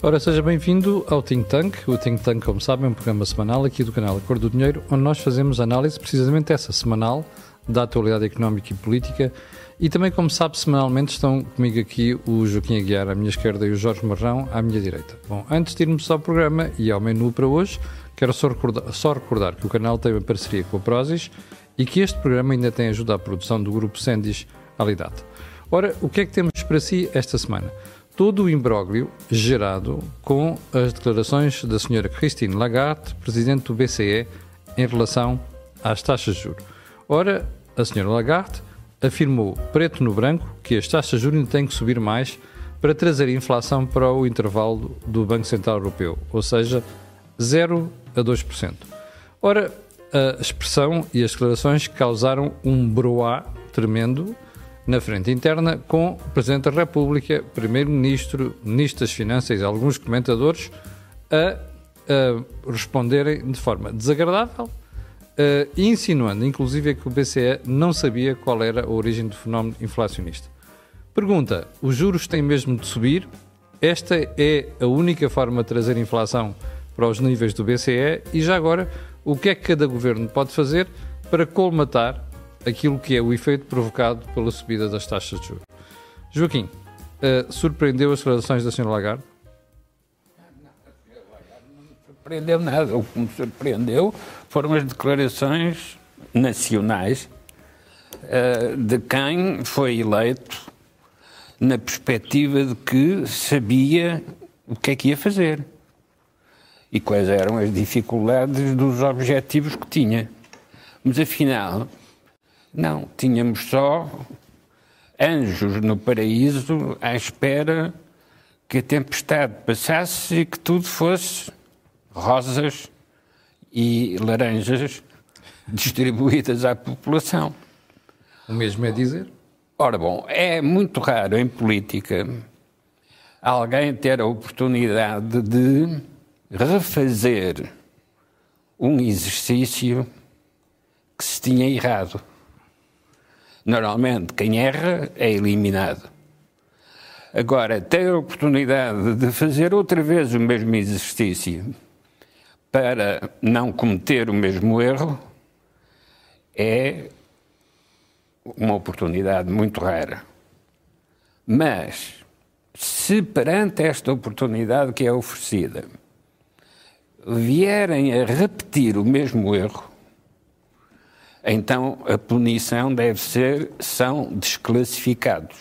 Ora, seja bem-vindo ao Think Tank. O Think Tank, como sabem, é um programa semanal aqui do canal Cor do Dinheiro, onde nós fazemos análise precisamente essa, semanal, da atualidade económica e política. E também, como sabe, semanalmente estão comigo aqui o Joaquim Aguiar à minha esquerda e o Jorge Marrão à minha direita. Bom, antes de irmos ao programa e ao menu para hoje, quero só recordar, só recordar que o canal tem uma parceria com a Prozis e que este programa ainda tem ajuda à produção do grupo Sendis Alidade. Ora, o que é que temos para si esta semana? Todo o imbróglio gerado com as declarações da senhora Christine Lagarde, presidente do BCE, em relação às taxas de juros. Ora, a senhora Lagarde afirmou, preto no branco, que as taxas de juros ainda têm que subir mais para trazer a inflação para o intervalo do Banco Central Europeu, ou seja, 0 a 2%. Ora, a expressão e as declarações causaram um broá tremendo na frente interna com o Presidente da República, Primeiro-Ministro, Ministro das Finanças e alguns comentadores a, a responderem de forma desagradável, uh, insinuando inclusive que o BCE não sabia qual era a origem do fenómeno inflacionista. Pergunta: os juros têm mesmo de subir? Esta é a única forma de trazer inflação para os níveis do BCE? E já agora, o que é que cada governo pode fazer para colmatar aquilo que é o efeito provocado pela subida das taxas de juros. Joaquim, uh, surpreendeu as declarações da Sra. Lagarde? Não me surpreendeu nada. O que me surpreendeu foram as declarações nacionais uh, de quem foi eleito na perspectiva de que sabia o que é que ia fazer e quais eram as dificuldades dos objetivos que tinha. Mas afinal, não, tínhamos só anjos no paraíso à espera que a tempestade passasse e que tudo fosse rosas e laranjas distribuídas à população. O mesmo é dizer? Ora bom, é muito raro em política alguém ter a oportunidade de refazer um exercício que se tinha errado. Normalmente, quem erra é eliminado. Agora, ter a oportunidade de fazer outra vez o mesmo exercício para não cometer o mesmo erro é uma oportunidade muito rara. Mas, se perante esta oportunidade que é oferecida vierem a repetir o mesmo erro, então a punição deve ser são desclassificados.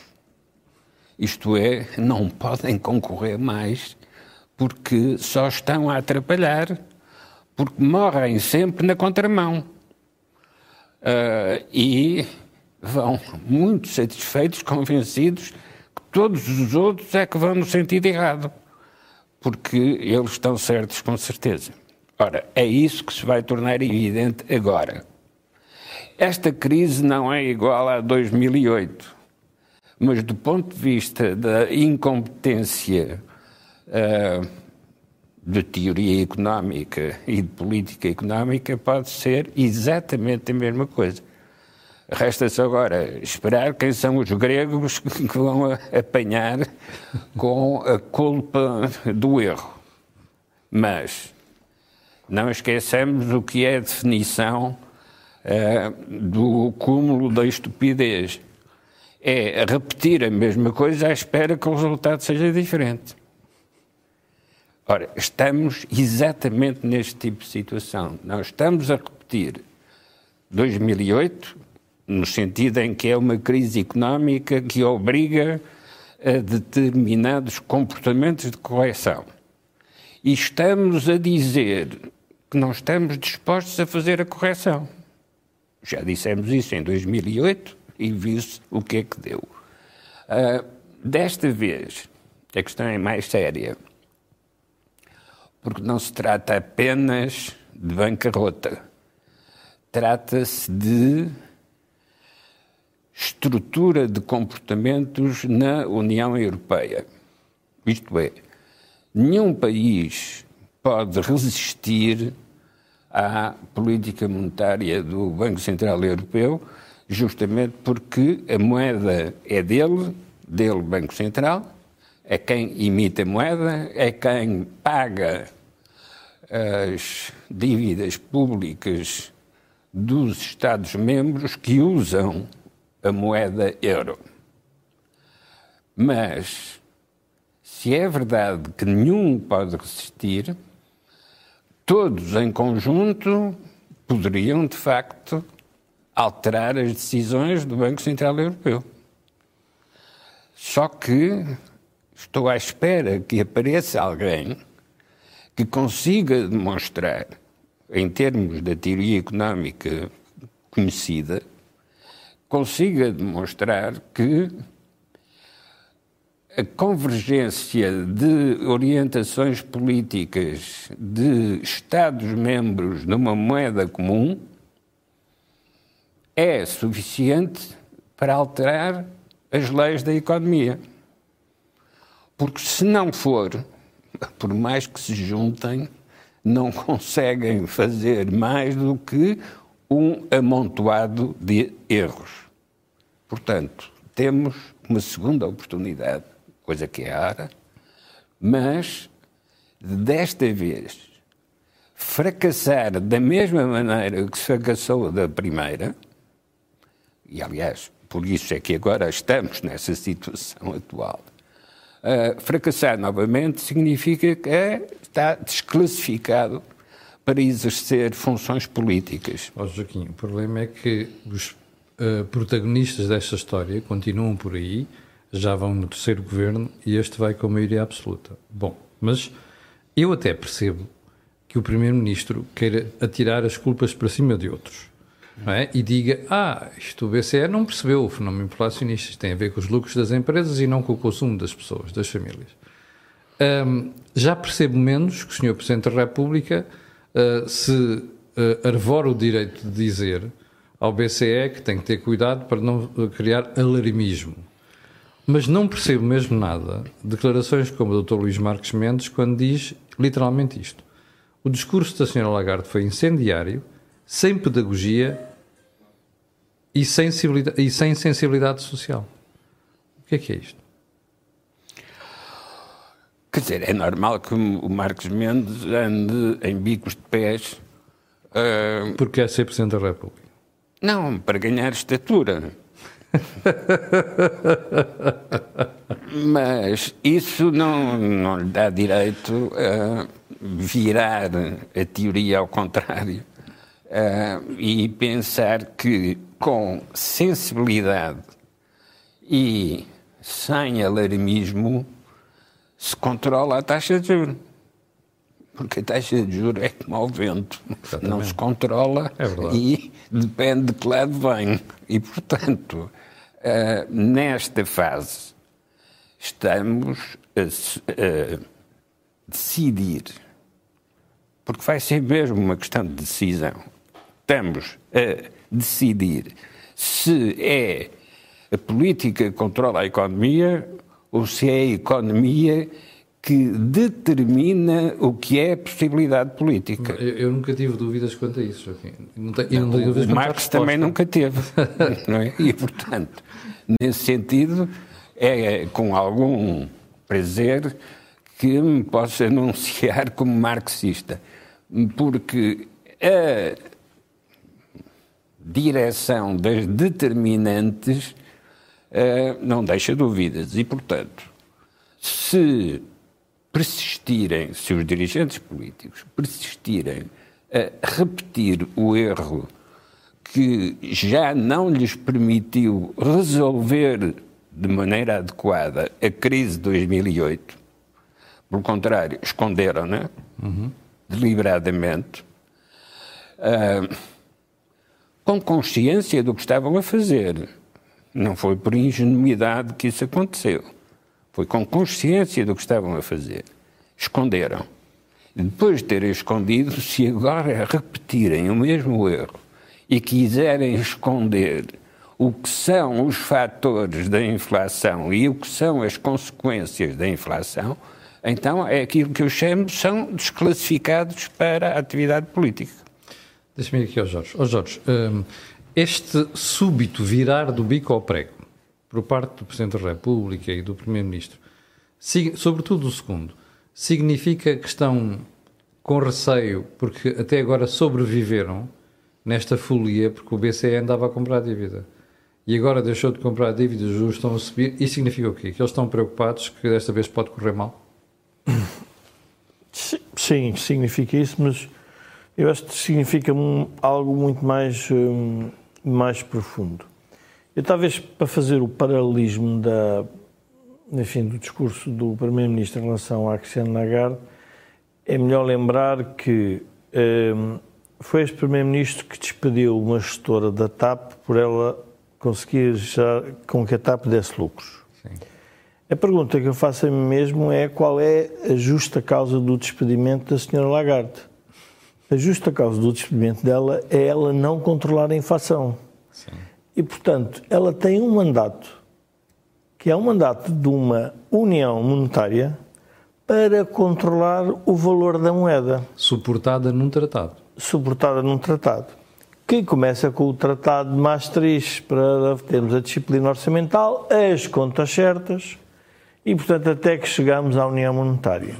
Isto é, não podem concorrer mais porque só estão a atrapalhar, porque morrem sempre na contramão. Uh, e vão muito satisfeitos, convencidos que todos os outros é que vão no sentido errado, porque eles estão certos com certeza. Ora, é isso que se vai tornar evidente agora. Esta crise não é igual a 2008, mas do ponto de vista da incompetência uh, de teoria económica e de política económica, pode ser exatamente a mesma coisa. Resta-se agora esperar quem são os gregos que vão apanhar com a culpa do erro. Mas não esqueçamos o que é a definição uh, do cúmulo da estupidez. É repetir a mesma coisa à espera que o resultado seja diferente. Ora, estamos exatamente neste tipo de situação. Nós estamos a repetir 2008, no sentido em que é uma crise económica que obriga a determinados comportamentos de correção. E estamos a dizer que não estamos dispostos a fazer a correção. Já dissemos isso em 2008 e viu-se o que é que deu. Uh, desta vez, a questão é mais séria, porque não se trata apenas de bancarrota, trata-se de estrutura de comportamentos na União Europeia. Isto é, nenhum país pode resistir à política monetária do Banco Central Europeu, justamente porque a moeda é dele, dele Banco Central, é quem imita moeda, é quem paga as dívidas públicas dos Estados-membros que usam a moeda euro. Mas, se é verdade que nenhum pode resistir, todos em conjunto poderiam, de facto, alterar as decisões do Banco Central Europeu. Só que estou à espera que apareça alguém que consiga demonstrar, em termos da teoria económica conhecida, consiga demonstrar que a convergência de orientações políticas de Estados-membros numa moeda comum é suficiente para alterar as leis da economia. Porque se não for, por mais que se juntem, não conseguem fazer mais do que um amontoado de erros. Portanto, temos uma segunda oportunidade, coisa que é rara, mas desta vez fracassar da mesma maneira que fracassou da primeira, e aliás, por isso é que agora estamos nessa situação atual. Uh, fracassar novamente significa que é, está desclassificado para exercer funções políticas. Oh, Joaquim, o problema é que os uh, protagonistas desta história continuam por aí, já vão no terceiro governo e este vai com maioria absoluta. Bom, mas eu até percebo que o Primeiro-Ministro queira atirar as culpas para cima de outros é? e diga: Ah, isto o BCE não percebeu o fenómeno inflacionista, isto tem a ver com os lucros das empresas e não com o consumo das pessoas, das famílias. Um, já percebo menos que o Sr. Presidente da República uh, se uh, arvora o direito de dizer ao BCE que tem que ter cuidado para não criar alarmismo. Mas não percebo mesmo nada declarações como o Dr. Luís Marques Mendes quando diz literalmente isto. O discurso da Sra. Lagarde foi incendiário, sem pedagogia e, sensibilidade, e sem sensibilidade social. O que é que é isto? Quer dizer, é normal que o Marcos Mendes ande em bicos de pés. Uh... Porque é ser Presidente da República. Não, para ganhar estatura. Mas isso não, não lhe dá direito a virar a teoria ao contrário e pensar que com sensibilidade e sem alarmismo se controla a taxa de juros. Porque a taxa de juros é como ao vento, Exatamente. não se controla é e depende de que lado vem. E, portanto, uh, nesta fase, estamos a, a decidir, porque vai ser mesmo uma questão de decisão, estamos a decidir se é a política que controla a economia ou se é a economia que determina o que é possibilidade política. Eu, eu nunca tive dúvidas quanto a isso, Joaquim. Não, não, não, o Marx também nunca teve. é? E, portanto, nesse sentido, é com algum prazer que me posso anunciar como marxista, porque a direção das determinantes uh, não deixa dúvidas. E, portanto, se persistirem, se os dirigentes políticos persistirem a repetir o erro que já não lhes permitiu resolver de maneira adequada a crise de 2008, pelo contrário, esconderam-na uhum. deliberadamente, uh, com consciência do que estavam a fazer. Não foi por ingenuidade que isso aconteceu. Foi com consciência do que estavam a fazer. Esconderam. E depois de terem escondido, se agora repetirem o mesmo erro e quiserem esconder o que são os fatores da inflação e o que são as consequências da inflação, então é aquilo que eu chamo são desclassificados para a atividade política. Deixa-me ir aqui ao Jorge. Ó Jorge, hum, este súbito virar do bico ao prego por parte do Presidente da República e do Primeiro-Ministro sobretudo o segundo, significa que estão com receio, porque até agora sobreviveram nesta folia, porque o BCE andava a comprar dívida. E agora deixou de comprar dívida, os juros estão a subir. Isso significa o quê? Que eles estão preocupados que desta vez pode correr mal? Sim, significa isso, mas eu acho que significa algo muito mais, um, mais profundo. Eu talvez para fazer o paralelismo da, enfim, do discurso do Primeiro-Ministro em relação à Cristiane Lagarde, é melhor lembrar que um, foi este Primeiro-Ministro que despediu uma gestora da TAP por ela conseguir já com que a TAP desse lucros. Sim. A pergunta que eu faço a mim mesmo é qual é a justa causa do despedimento da senhora Lagarde. A justa causa do despedimento dela é ela não controlar a inflação. Sim. E, portanto, ela tem um mandato, que é um mandato de uma união monetária para controlar o valor da moeda. Suportada num tratado. Suportada num tratado. Que começa com o Tratado de Maastricht para termos a disciplina orçamental, as contas certas e, portanto, até que chegamos à União Monetária.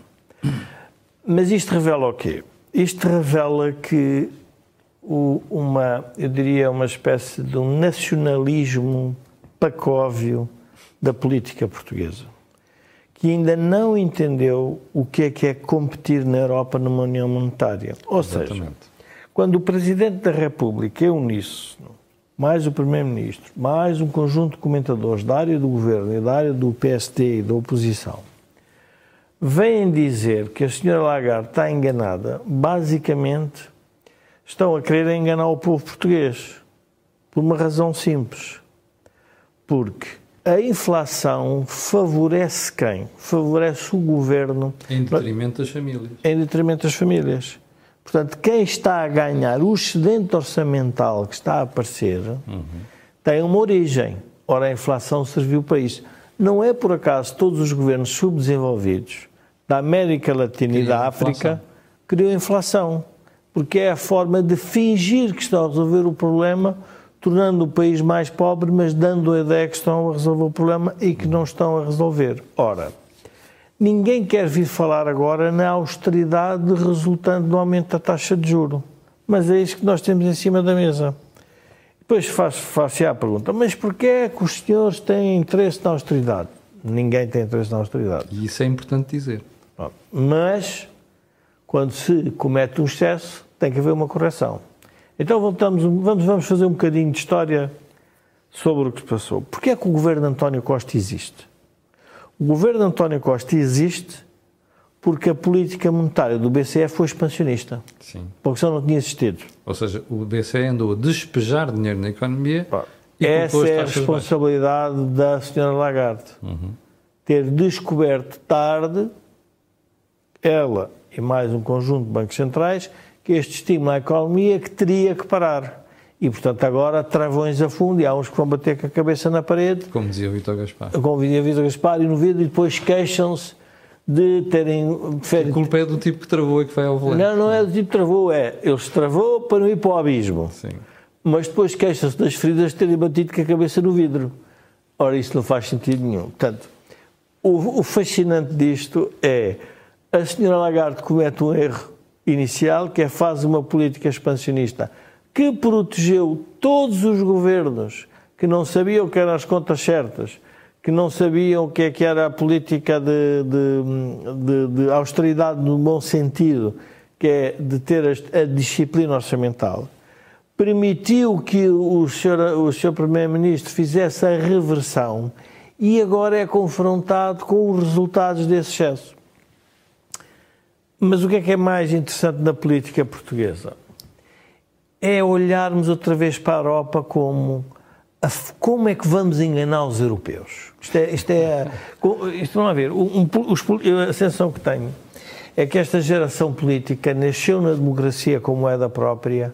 Mas isto revela o quê? Isto revela que uma, eu diria, uma espécie de um nacionalismo pacóvio da política portuguesa, que ainda não entendeu o que é que é competir na Europa numa União Monetária. Ou Exatamente. seja, quando o Presidente da República é uníssono, mais o Primeiro-Ministro, mais um conjunto de comentadores da área do governo e da área do PST e da oposição, vêm dizer que a senhora Lagarde está enganada, basicamente estão a querer enganar o povo português. Por uma razão simples. Porque a inflação favorece quem? Favorece o governo. Em detrimento das famílias. Em detrimento das famílias. Portanto, quem está a ganhar o excedente orçamental que está a aparecer uhum. tem uma origem. Ora, a inflação serviu para isso. Não é por acaso todos os governos subdesenvolvidos da América Latina e da África criou inflação, porque é a forma de fingir que estão a resolver o problema, tornando o país mais pobre, mas dando a ideia que estão a resolver o problema e que não estão a resolver. Ora, ninguém quer vir falar agora na austeridade resultante do aumento da taxa de juro, mas é isso que nós temos em cima da mesa. Depois faço-se a pergunta, mas porquê é que os senhores têm interesse na austeridade? Ninguém tem interesse na austeridade. E isso é importante dizer. Mas, quando se comete um excesso, tem que haver uma correção. Então voltamos, vamos, vamos fazer um bocadinho de história sobre o que se passou. Porquê é que o governo de António Costa existe? O governo de António Costa existe porque a política monetária do BCE foi expansionista. Sim. Porque senão não tinha existido. Ou seja, o BCE andou a despejar dinheiro na economia. Essa é a responsabilidade baixas. da senhora Lagarde. Uhum. Ter descoberto tarde ela e mais um conjunto de bancos centrais, que este estímulo à economia que teria que parar. E, portanto, agora travões a fundo e há uns que vão bater com a cabeça na parede. Como dizia o Vitor Gaspar. Como dizia o Vitor Gaspar, e no vidro, e depois queixam-se de terem... A culpa é do tipo que travou e que vai ao volante. Não, não é do tipo que travou, é... Eles travou para não ir para o abismo. Sim. Mas depois queixam-se das feridas de terem batido com a cabeça no vidro. Ora, isso não faz sentido nenhum. Portanto, o, o fascinante disto é a senhora Lagarde comete um erro inicial, que é faz uma política expansionista que protegeu todos os governos que não sabiam o que eram as contas certas, que não sabiam o que, é que era a política de, de, de, de austeridade no bom sentido, que é de ter a, disciplina orçamental, permitiu que o senhor, o senhor Primeiro-Ministro fizesse a reversão e agora é confrontado com os resultados desse excesso. Mas o que é que é mais interessante na política portuguesa? É olharmos outra vez para a Europa como a, como é que vamos enganar os europeus. Isto é, isto é isto vamos ver, um, os, a sensação que tenho é que esta geração política nasceu na democracia como moeda própria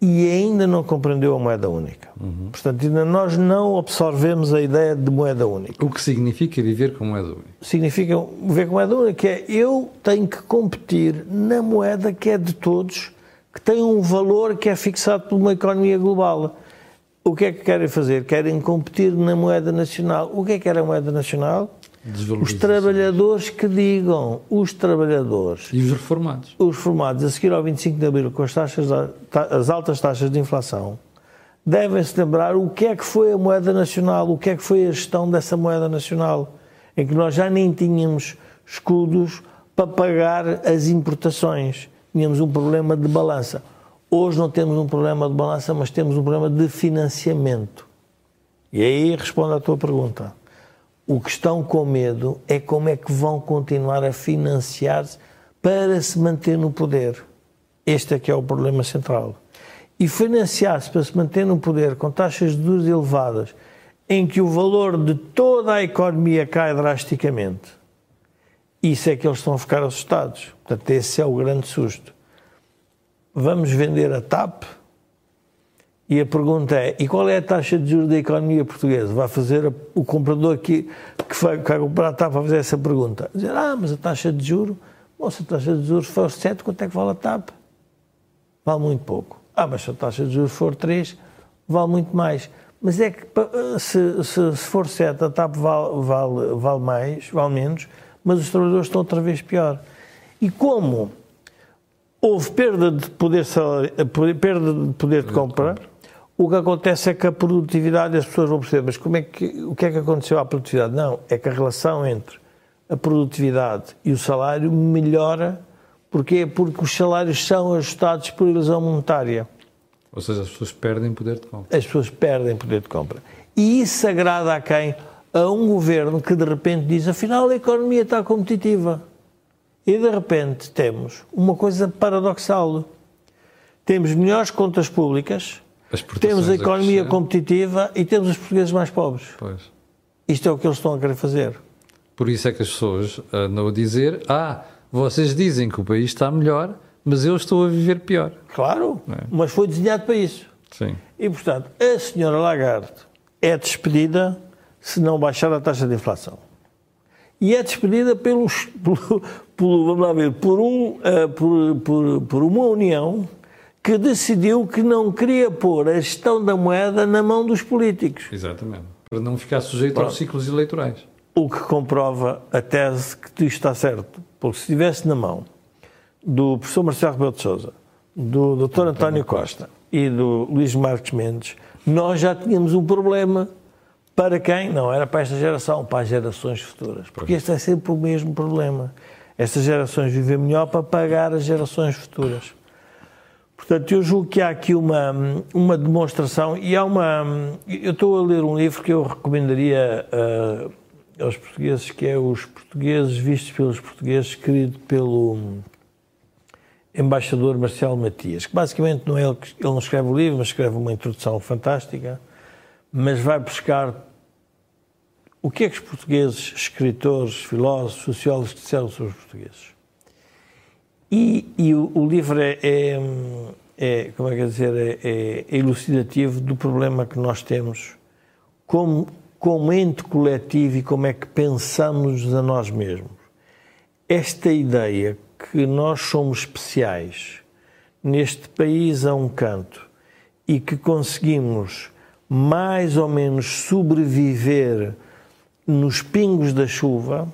e ainda não compreendeu a moeda única. Uhum. Portanto, ainda nós não absorvemos a ideia de moeda única. O que significa viver com moeda única? Significa viver com moeda única, que é eu tenho que competir na moeda que é de todos, que tem um valor que é fixado por uma economia global. O que é que querem fazer? Querem competir na moeda nacional. O que é que era a moeda nacional? Os trabalhadores que digam, os trabalhadores. E os reformados. Os reformados, a seguir ao 25 de Abril, com as, taxas, as altas taxas de inflação, devem-se lembrar o que é que foi a moeda nacional, o que é que foi a gestão dessa moeda nacional, em que nós já nem tínhamos escudos para pagar as importações. Tínhamos um problema de balança. Hoje não temos um problema de balança, mas temos um problema de financiamento. E aí respondo à tua pergunta. O que estão com medo é como é que vão continuar a financiar-se para se manter no poder. Este é que é o problema central. E financiar-se para se manter no poder com taxas de juros elevadas, em que o valor de toda a economia cai drasticamente, isso é que eles estão a ficar assustados. Portanto, esse é o grande susto. Vamos vender a TAP? E a pergunta é: e qual é a taxa de juros da economia portuguesa? Vai fazer o comprador que, que vai, que vai comprar a TAP vai fazer essa pergunta. Dizer: ah, mas a taxa de juros, bom, se a taxa de juros for 7, quanto é que vale a TAP? Vale muito pouco. Ah, mas se a taxa de juros for 3, vale muito mais. Mas é que se, se, se for 7, a TAP vale, vale, vale mais, vale menos, mas os trabalhadores estão outra vez pior. E como houve perda de poder, perda de, poder de compra, o que acontece é que a produtividade, as pessoas vão perceber, mas como é que, o que é que aconteceu à produtividade? Não, é que a relação entre a produtividade e o salário melhora. Porquê? Porque os salários são ajustados por ilusão monetária. Ou seja, as pessoas perdem poder de compra. As pessoas perdem poder de compra. E isso agrada a quem? a um governo que de repente diz afinal a economia está competitiva. E de repente temos uma coisa paradoxal. Temos melhores contas públicas, temos a economia a competitiva e temos os portugueses mais pobres. Pois. Isto é o que eles estão a querer fazer. Por isso é que as pessoas andam a dizer: ah, vocês dizem que o país está melhor, mas eu estou a viver pior. Claro, é? mas foi desenhado para isso. Sim. E, portanto, a senhora Lagarde é despedida se não baixar a taxa de inflação. E é despedida pelos, pelo, pelo vamos lá ver, por, um, uh, por, por, por uma união que decidiu que não queria pôr a gestão da moeda na mão dos políticos. Exatamente. Para não ficar sujeito Pronto. aos ciclos eleitorais. O que comprova a tese que isto está certo. Porque se estivesse na mão do professor Marcelo Rebelo de Sousa, do Dr. António Costa e do Luís Marques Mendes, nós já tínhamos um problema para quem? Não, era para esta geração, para as gerações futuras. Porque este é sempre o mesmo problema. Estas gerações vivem melhor para pagar as gerações futuras. Portanto, eu julgo que há aqui uma, uma demonstração e há uma. Eu estou a ler um livro que eu recomendaria uh, aos portugueses, que é Os Portugueses Vistos pelos Portugueses, escrito pelo embaixador Marcelo Matias, que basicamente não é ele que ele não escreve o livro, mas escreve uma introdução fantástica mas vai buscar o que é que os portugueses, escritores, filósofos, sociólogos disseram sobre os portugueses. E, e o, o, livro é, é, é, como é que dizer, é, é, elucidativo do problema que nós temos como, como ente coletivo e como é que pensamos a nós mesmos. Esta ideia que nós somos especiais neste país a um canto e que conseguimos mais ou menos sobreviver nos pingos da chuva,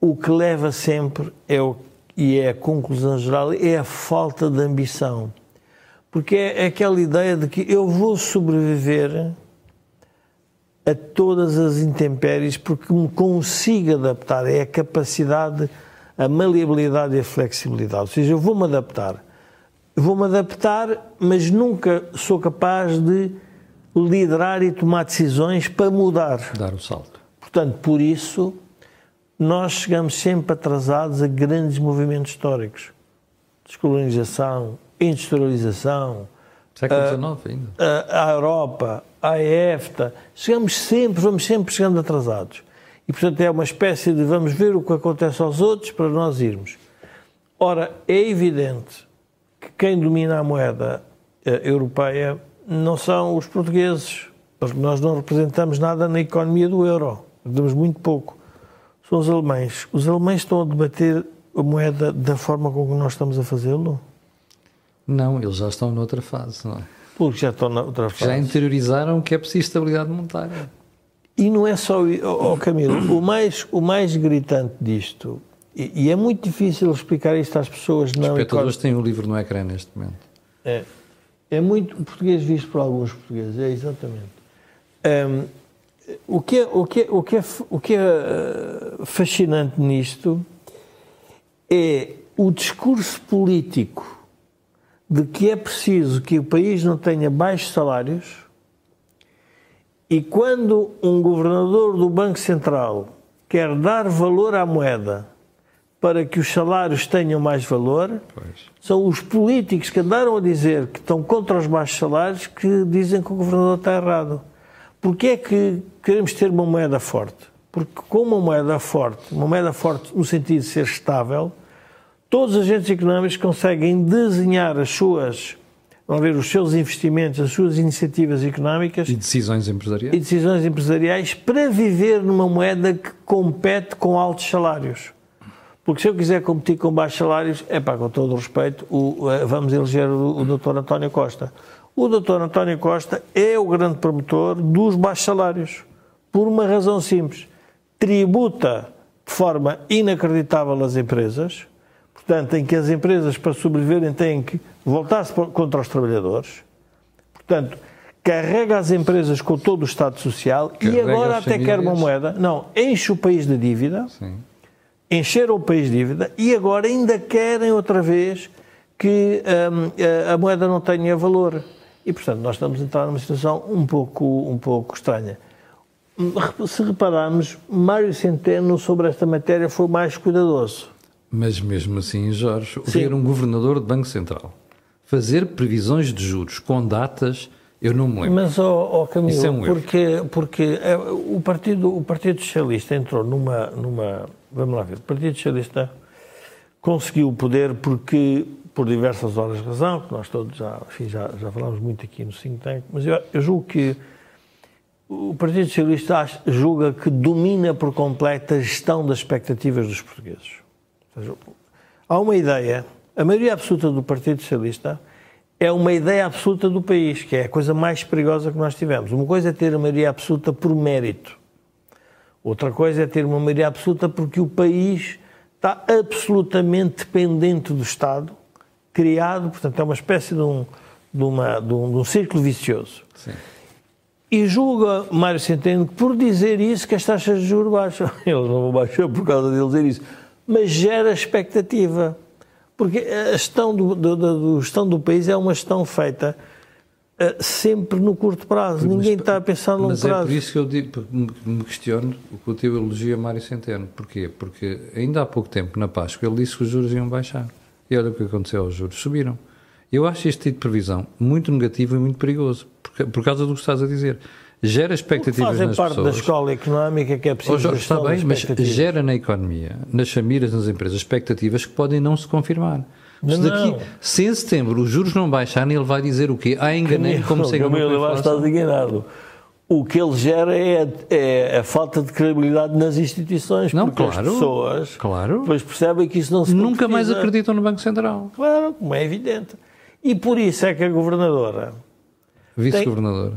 o que leva sempre é o, e é a conclusão geral é a falta de ambição. Porque é aquela ideia de que eu vou sobreviver a todas as intempéries porque me consigo adaptar. É a capacidade, a maleabilidade e a flexibilidade. Ou seja, eu vou-me adaptar. Vou-me adaptar, mas nunca sou capaz de liderar e tomar decisões para mudar. Dar o salto. Portanto, por isso, nós chegamos sempre atrasados a grandes movimentos históricos. Descolonização, industrialização. Século XIX ainda. A, a Europa, a EFTA. Chegamos sempre, vamos sempre chegando atrasados. E, portanto, é uma espécie de vamos ver o que acontece aos outros para nós irmos. Ora, é evidente que quem domina a moeda uh, europeia não são os portugueses, porque nós não representamos nada na economia do euro, damos muito pouco. São os alemães. Os alemães estão a debater a moeda da forma como nós estamos a fazê-lo? Não, eles já estão noutra fase, não é? Porque já estão noutra fase. Já interiorizaram que é preciso estabilidade monetária. E não é só. Oh, Camilo, o mais, o mais gritante disto, e, e, é muito difícil explicar isto às pessoas não. Os espectadores têm o livro no ecrã neste momento. É, é muito. O português visto por alguns portugueses, é exatamente. Um, o, que é, o, que é, o, que é, o que é fascinante nisto é o discurso político de que é preciso que o país não tenha baixos salários e quando um governador do Banco Central quer dar valor à moeda para que os salários tenham mais valor, pois. são os políticos que andaram a dizer que estão contra os baixos salários que dizem que o governador está errado. Porquê é que queremos ter uma moeda forte? Porque com uma moeda forte, uma moeda forte no sentido de ser estável, todos os agentes económicos conseguem desenhar as suas vão ver os seus investimentos, as suas iniciativas económicas e decisões empresariais. E decisões empresariais para viver numa moeda que compete com altos salários. Porque se eu quiser competir com baixos salários, é pá, com todo o respeito, o, vamos eleger o, o Dr. António Costa. O Dr. António Costa é o grande promotor dos baixos salários. Por uma razão simples. Tributa de forma inacreditável as empresas, portanto, em que as empresas, para sobreviverem, têm que voltar-se contra os trabalhadores, portanto, carrega as empresas com todo o Estado Social carrega e agora até quer uma moeda. Não, enche o país de dívida, Sim. encheram o país de dívida e agora ainda querem outra vez que um, a moeda não tenha valor. E, portanto, nós estamos a entrar numa situação um pouco, um pouco estranha. Se repararmos, Mário Centeno sobre esta matéria foi mais cuidadoso. Mas mesmo assim, Jorge, ver um governador de Banco Central fazer previsões de juros com datas, eu não me lembro. Mas, oh, oh Camilo, é um porque, porque é, o, partido, o Partido Socialista entrou numa, numa. Vamos lá ver. O Partido Socialista conseguiu o poder porque, por diversas horas de razão, que nós todos já, enfim, já, já falámos muito aqui no think tank, mas eu, eu julgo que o Partido Socialista julga que domina por completo a gestão das expectativas dos portugueses. Seja, há uma ideia a maioria absoluta do Partido Socialista é uma ideia absoluta do país, que é a coisa mais perigosa que nós tivemos. Uma coisa é ter a maioria absoluta por mérito. Outra coisa é ter uma maioria absoluta porque o país está absolutamente dependente do Estado, criado, portanto, é uma espécie de um, de uma, de um, de um círculo vicioso. Sim. E julga Mário Centeno que por dizer isso que as taxas de juros baixam. Eles não vão baixar por causa de ele dizer isso. Mas gera expectativa. Porque a gestão do, do, do, gestão do país é uma gestão feita uh, sempre no curto prazo. Mas, Ninguém está a pensar no longo prazo. Mas é por isso que eu digo, me questiono o que eu elogio a Mário Centeno. Porquê? Porque ainda há pouco tempo, na Páscoa, ele disse que os juros iam baixar. E olha o que aconteceu, os juros subiram. Eu acho este tipo de previsão muito negativo e muito perigoso, por, por causa do que estás a dizer gera expectativas fazem nas parte pessoas. da escola económica que é preciso. Oh, está bem, mas gera na economia, nas famílias, nas empresas, expectativas que podem não se confirmar. Se, daqui, se em setembro os juros não baixarem, ele vai dizer o quê? Ah, enganei-me como Camilo, eu acho que estás enganado. O que ele gera é, é a falta de credibilidade nas instituições, não, porque claro, as pessoas claro. depois percebem que isso não se Nunca mais acreditam no Banco Central. Claro, como é evidente. E por isso é que a governadora... Vice-governadora.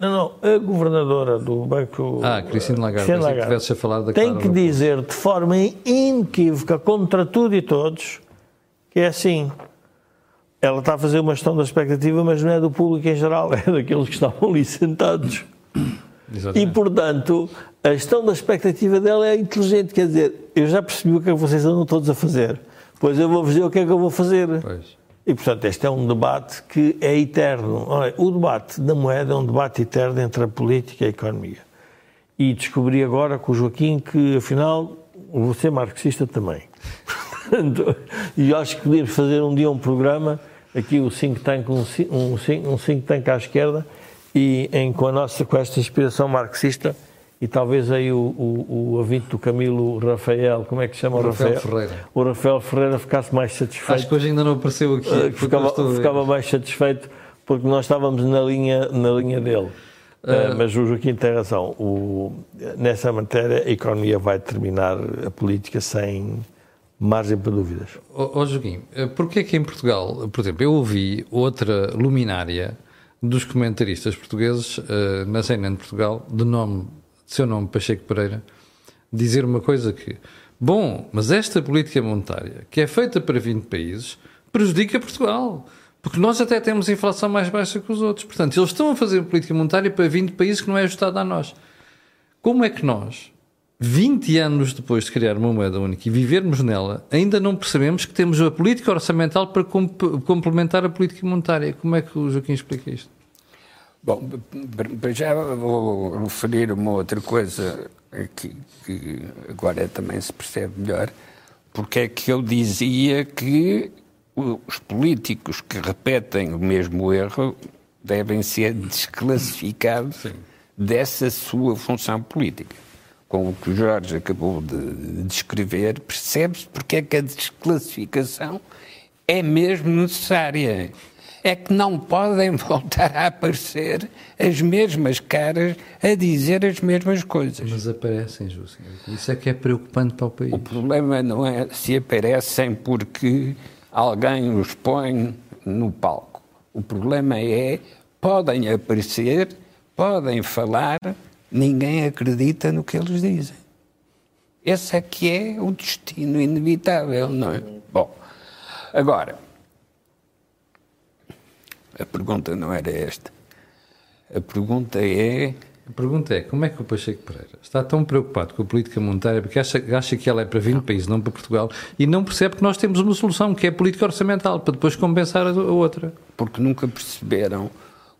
Não, não, a governadora do Banco. Ah, Cristina Lagarde, Cristina Lagarde a falar da tem que dizer de forma inequívoca, contra tudo e todos, que é assim. Ela está a fazer uma gestão da expectativa, mas não é do público em geral, é daqueles que estavam ali sentados. Exatamente. E, portanto, a gestão da expectativa dela é inteligente. Quer dizer, eu já percebi o que é que vocês andam todos a fazer, pois eu vou-vos dizer o que é que eu vou fazer. Pois. E, portanto, este é um debate que é eterno. Olha, o debate da moeda é um debate eterno entre a política e a economia. E descobri agora com o Joaquim que, afinal, você é marxista também. e acho que podíamos fazer um dia um programa, aqui o think tank, um, um, um think tank à esquerda, e em, com, a nossa, com esta inspiração marxista, e talvez aí o, o, o ouvinte do Camilo Rafael, como é que se chama o, o Rafael? Rafael? Ferreira. O Rafael Ferreira ficasse mais satisfeito. Acho que hoje ainda não apareceu aqui. Uh, ficava, ficava mais satisfeito porque nós estávamos na linha, na linha dele. Uh, mas o Joaquim tem razão. O, nessa matéria, a economia vai determinar a política sem margem para dúvidas. Ó oh, oh, Joaquim, porquê é que em Portugal, por exemplo, eu ouvi outra luminária dos comentaristas portugueses uh, na CNN de Portugal, de nome seu nome, Pacheco Pereira, dizer uma coisa que, bom, mas esta política monetária, que é feita para 20 países, prejudica Portugal. Porque nós até temos inflação mais baixa que os outros. Portanto, eles estão a fazer política monetária para 20 países que não é ajustada a nós. Como é que nós, 20 anos depois de criar uma moeda única e vivermos nela, ainda não percebemos que temos a política orçamental para complementar a política monetária? Como é que o Joaquim explica isto? Bom, já vou referir uma outra coisa que, que agora também se percebe melhor, porque é que eu dizia que os políticos que repetem o mesmo erro devem ser desclassificados Sim. dessa sua função política. Com o que o Jorge acabou de descrever, percebe-se porque é que a desclassificação é mesmo necessária. É que não podem voltar a aparecer as mesmas caras a dizer as mesmas coisas. Mas aparecem, José. Isso é que é preocupante para o país. O problema não é se aparecem porque alguém os põe no palco. O problema é, podem aparecer, podem falar, ninguém acredita no que eles dizem. Esse é que é o destino inevitável, não é? Bom, agora, a pergunta não era esta. A pergunta é a pergunta é, como é que o Pacheco Pereira está tão preocupado com a política monetária porque acha, acha que ela é para 20 países, não para Portugal, e não percebe que nós temos uma solução, que é a política orçamental, para depois compensar a, a outra? Porque nunca perceberam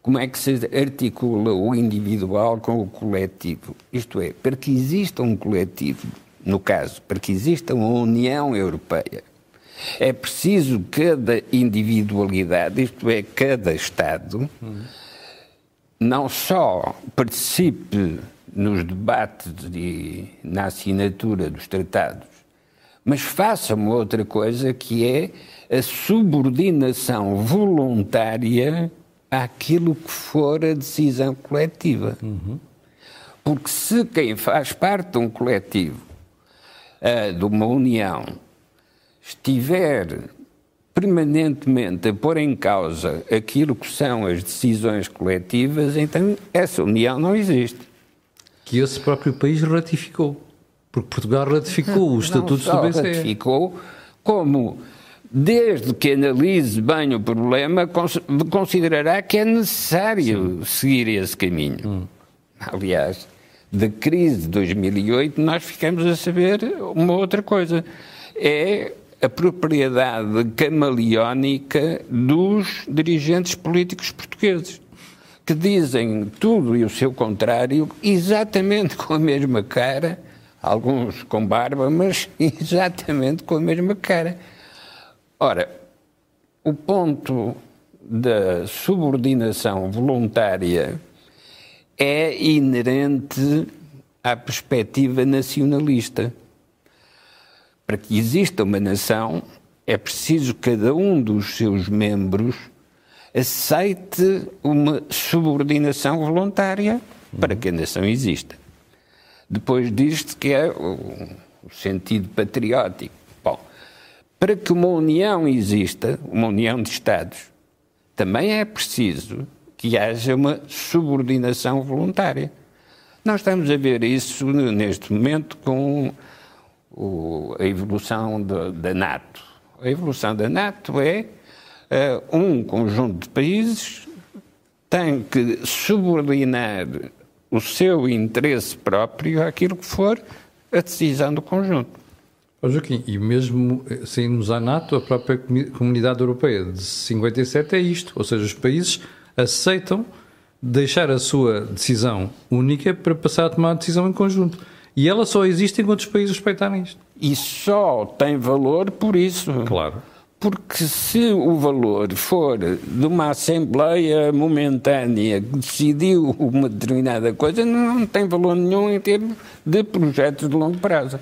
como é que se articula o individual com o coletivo. Isto é, para que exista um coletivo, no caso, para que exista uma União Europeia, é preciso cada individualidade, isto é, cada Estado, não só participe nos debates e na assinatura dos tratados, mas faça uma outra coisa que é a subordinação voluntária àquilo que for a decisão coletiva. Uhum. Porque se quem faz parte de um coletivo, uh, de uma união, estiver permanentemente a pôr em causa aquilo que são as decisões coletivas, então essa união não existe. Que esse próprio país ratificou. Porque Portugal ratificou os estatutos do BCE. ratificou, como desde que analise bem o problema, considerará que é necessário Sim. seguir esse caminho. Hum. Aliás, da crise de 2008, nós ficamos a saber uma outra coisa. É a propriedade camaleónica dos dirigentes políticos portugueses, que dizem tudo e o seu contrário exatamente com a mesma cara, alguns com barba, mas exatamente com a mesma cara. Ora, o ponto da subordinação voluntária é inerente à perspectiva nacionalista. Para que exista uma nação, é preciso que cada um dos seus membros aceite uma subordinação voluntária para que a nação exista. Depois disto que é o, sentido patriótico. Para que uma união exista, uma união de Estados, também é preciso que haja uma subordinação voluntária. Nós estamos a ver isso neste momento com o, a evolução da NATO. A evolução da NATO é uh, um conjunto de países tem que subordinar o seu interesse próprio àquilo que for a decisão do conjunto. Oh, Joaquim, e mesmo eh, saímos à NATO, a própria Comunidade Europeia de 57 é isto, ou seja, os países aceitam deixar a sua decisão única para passar a tomar a decisão em conjunto. E ela só existe enquanto os países respeitarem isto. E só tem valor por isso. Claro. Porque se o valor for de uma Assembleia momentânea que decidiu uma determinada coisa, não tem valor nenhum em termos de projetos de longo prazo.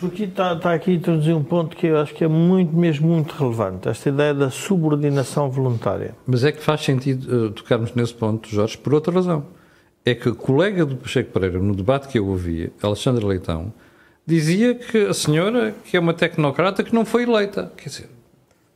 Joaquim está, está aqui a introduzir um ponto que eu acho que é muito, mesmo muito relevante, esta ideia da subordinação voluntária. Mas é que faz sentido uh, tocarmos nesse ponto, Jorge, por outra razão é que o colega do Pacheco Pereira, no debate que eu ouvi, Alexandre Leitão, dizia que a senhora, que é uma tecnocrata, que não foi eleita. Quer dizer,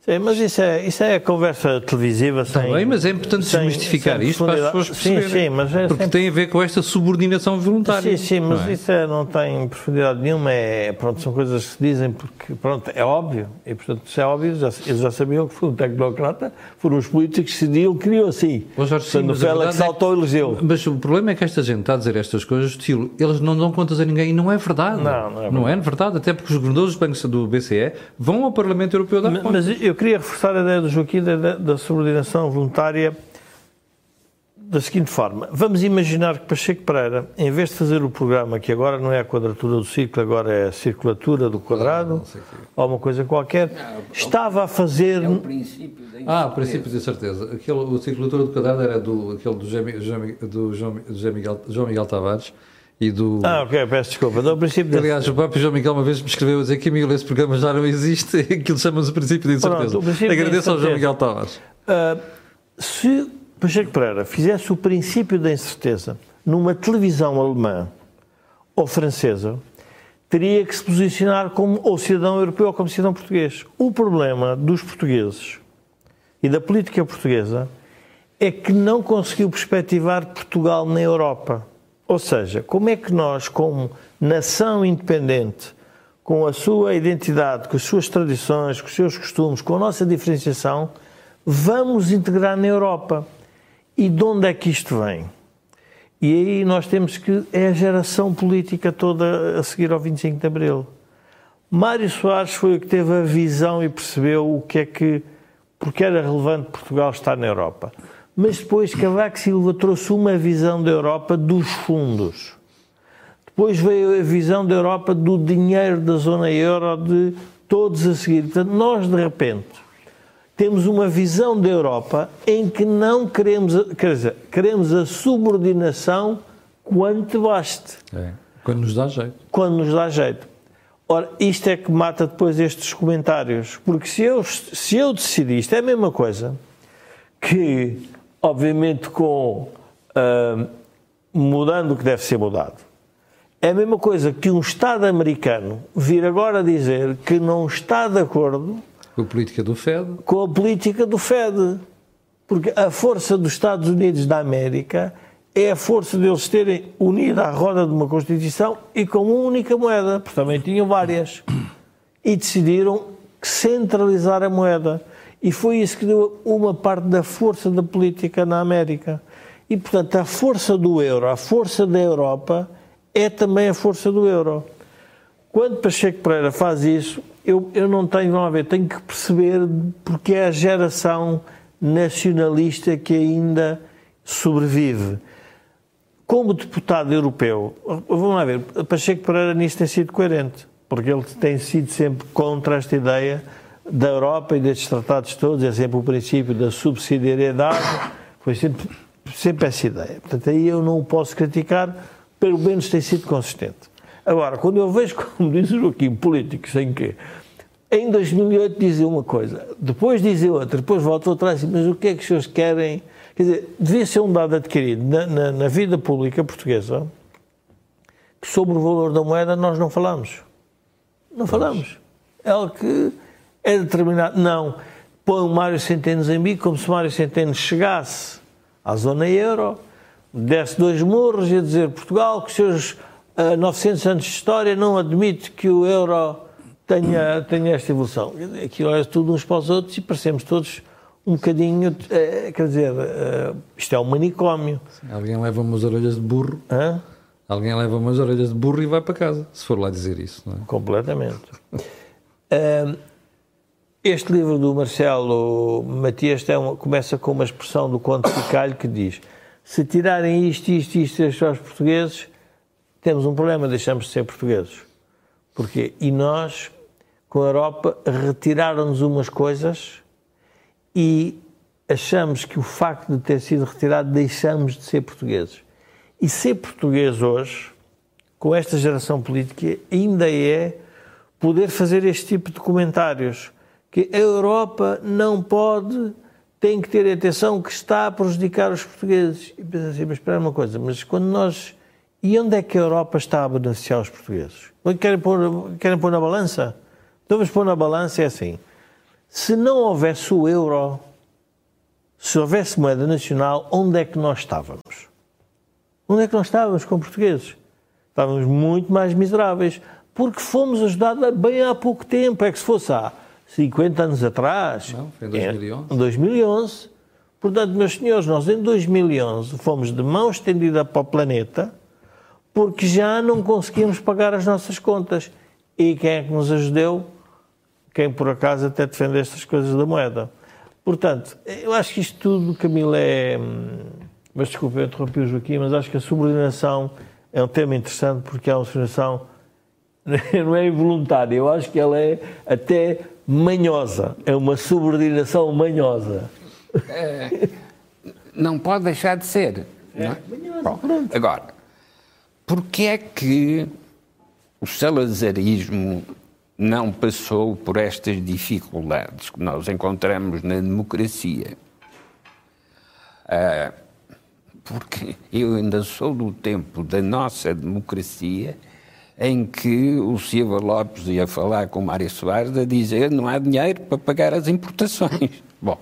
É, mas isso é, isso é conversa televisiva sem. Está bem, mas é importante sem- desmistificar sem isto para as pessoas perceberem. Sim, sim, mas é Porque sempre- tem a ver com esta subordinação voluntária. Sim, sim, mas não é? isso é- não tem profundidade nenhuma. É, pronto, são coisas que se dizem porque pronto, é óbvio. E, portanto, se é óbvio, já, eles já sabiam que foi um tecnocrata, foram os políticos que decidiam, queriam assim. Ó Jorge, sim, mas a Félix verdade é saltou, elegeu. Mas o problema é que esta gente está a dizer estas coisas, estilo, eles não dão contas a ninguém e não é verdade. Não, não é Não é verdade, até porque os governadores dos bancos do BCE vão ao Parlamento Europeu dar Mas, mas eu queria reforçar a ideia do Joaquim da, da- da subordinação voluntária da seguinte forma. Vamos imaginar que Pacheco Pereira, em vez de fazer o programa, que agora não é a quadratura do círculo, agora é a circulatura do quadrado, ou uma coisa qualquer, estava a fazer... É o princípio da Ah, a princípio de certeza. Aquele, o circulador do caderno era do, aquele do, José, do João, Miguel, João Miguel Tavares e do... Ah, ok, peço desculpa. Do princípio. Aliás, o próprio João Miguel uma vez me escreveu a dizer que Emílio, esse programa já não existe, aquilo chama-se o princípio de incerteza. Pronto, princípio Agradeço ao João. Miguel Tavares. Ah, se Pacheco Pereira fizesse o princípio da incerteza numa televisão alemã ou francesa, teria que se posicionar como ou cidadão europeu ou como cidadão português. O problema dos portugueses e da política portuguesa é que não conseguiu perspectivar Portugal na Europa. Ou seja, como é que nós, como nação independente, com a sua identidade, com as suas tradições, com os seus costumes, com a nossa diferenciação, vamos integrar na Europa? E de onde é que isto vem? E aí nós temos que. É a geração política toda a seguir ao 25 de Abril. Mário Soares foi o que teve a visão e percebeu o que é que. porque era relevante Portugal estar na Europa. Mas depois Cavaco Silva trouxe uma visão da Europa dos fundos. Depois veio a visão da Europa do dinheiro da zona euro, de todos a seguir. Portanto, nós, de repente, temos uma visão da Europa em que não queremos, quer dizer, queremos a subordinação quanto baste, É, quando nos dá jeito. quando nos dá jeito. Ora, isto é que mata depois estes comentários, porque se eu, se eu decidir, isto é a mesma coisa que, obviamente, com ah, mudando o que deve ser mudado. É a mesma coisa que um Estado americano vir agora dizer que não está de acordo Com a política do FED, com a política do Fed. Porque a força dos Estados Unidos da América é a força deles terem unido à roda de uma Constituição e com uma única moeda, porque também tinham várias. E decidiram centralizar a moeda. E foi isso que deu uma parte da força da política na América. E, portanto, a força do euro, a força da Europa, é também a força do euro. Quando Pacheco Pereira faz isso, eu, eu não tenho, vamos ver, tenho que perceber porque é a geração nacionalista que ainda sobrevive. Como deputado europeu, vamos lá ver, Pacheco Pereira nisso tem sido coerente, porque ele tem sido sempre contra esta ideia da Europa e destes tratados todos, é sempre o princípio da subsidiariedade, foi sempre, sempre essa ideia. Portanto, aí eu não o posso criticar, pelo menos tem sido consistente. Agora, quando eu vejo, como diz o Joaquim, políticos em que em 2008 dizia uma coisa, depois dizia outra, depois voltou atrás e mas o que é que os senhores querem? Quer dizer, devia ser um dado adquirido na, na, na vida pública portuguesa que sobre o valor da moeda nós não falamos. Não falamos. É algo que é determinado. Não. Põe o Mário Centeno em bico como se Mário Centeno chegasse à zona euro, desse dois morros e a dizer Portugal, que os seus ah, 900 anos de história não admite que o euro tenha, tenha esta evolução. Aquilo olha tudo uns para os outros e parecemos todos um bocadinho, eh, quer dizer, eh, isto é um manicômio. alguém leva umas orelhas de burro, hã? alguém leva umas orelhas de burro e vai para casa, se for lá dizer isso. Não é? Completamente. Ah, Este livro do Marcelo Matias começa com uma expressão do Conde Picalho que diz: se tirarem isto, isto, isto isto aos portugueses, temos um problema, deixamos de ser portugueses. Porquê? E nós, com a Europa, retiraram-nos umas coisas e achamos que o facto de ter sido retirado deixamos de ser portugueses. E ser português hoje, com esta geração política, ainda é poder fazer este tipo de comentários. Que a Europa não pode, tem que ter atenção que está a prejudicar os portugueses. E pensa assim, mas espera uma coisa, mas quando nós. E onde é que a Europa está a beneficiar os portugueses? Querem pôr, querem pôr na balança? Então vamos pôr na balança é assim. Se não houvesse o euro, se houvesse moeda nacional, onde é que nós estávamos? Onde é que nós estávamos com portugueses? Estávamos muito mais miseráveis, porque fomos ajudados bem há pouco tempo. É que se fosse há 50 anos atrás. Não, foi em 2011. Em 2011. Portanto, meus senhores, nós em 2011 fomos de mão estendida para o planeta porque já não conseguíamos pagar as nossas contas. E quem é que nos ajudou? Quem por acaso até defende estas coisas da moeda. Portanto, eu acho que isto tudo, Camilo, é. Mas desculpe, eu interrompi o Joaquim, mas acho que a subordinação é um tema interessante porque é uma subordinação não é involuntária, eu acho que ela é até manhosa, é uma subordinação manhosa. É, não pode deixar de ser. É, é? Bom, agora, porquê é que o salazarismo não passou por estas dificuldades que nós encontramos na democracia? Ah, porque eu ainda sou do tempo da nossa democracia em que o Silva Lopes ia falar com o Mário Soares a dizer não há dinheiro para pagar as importações. Bom,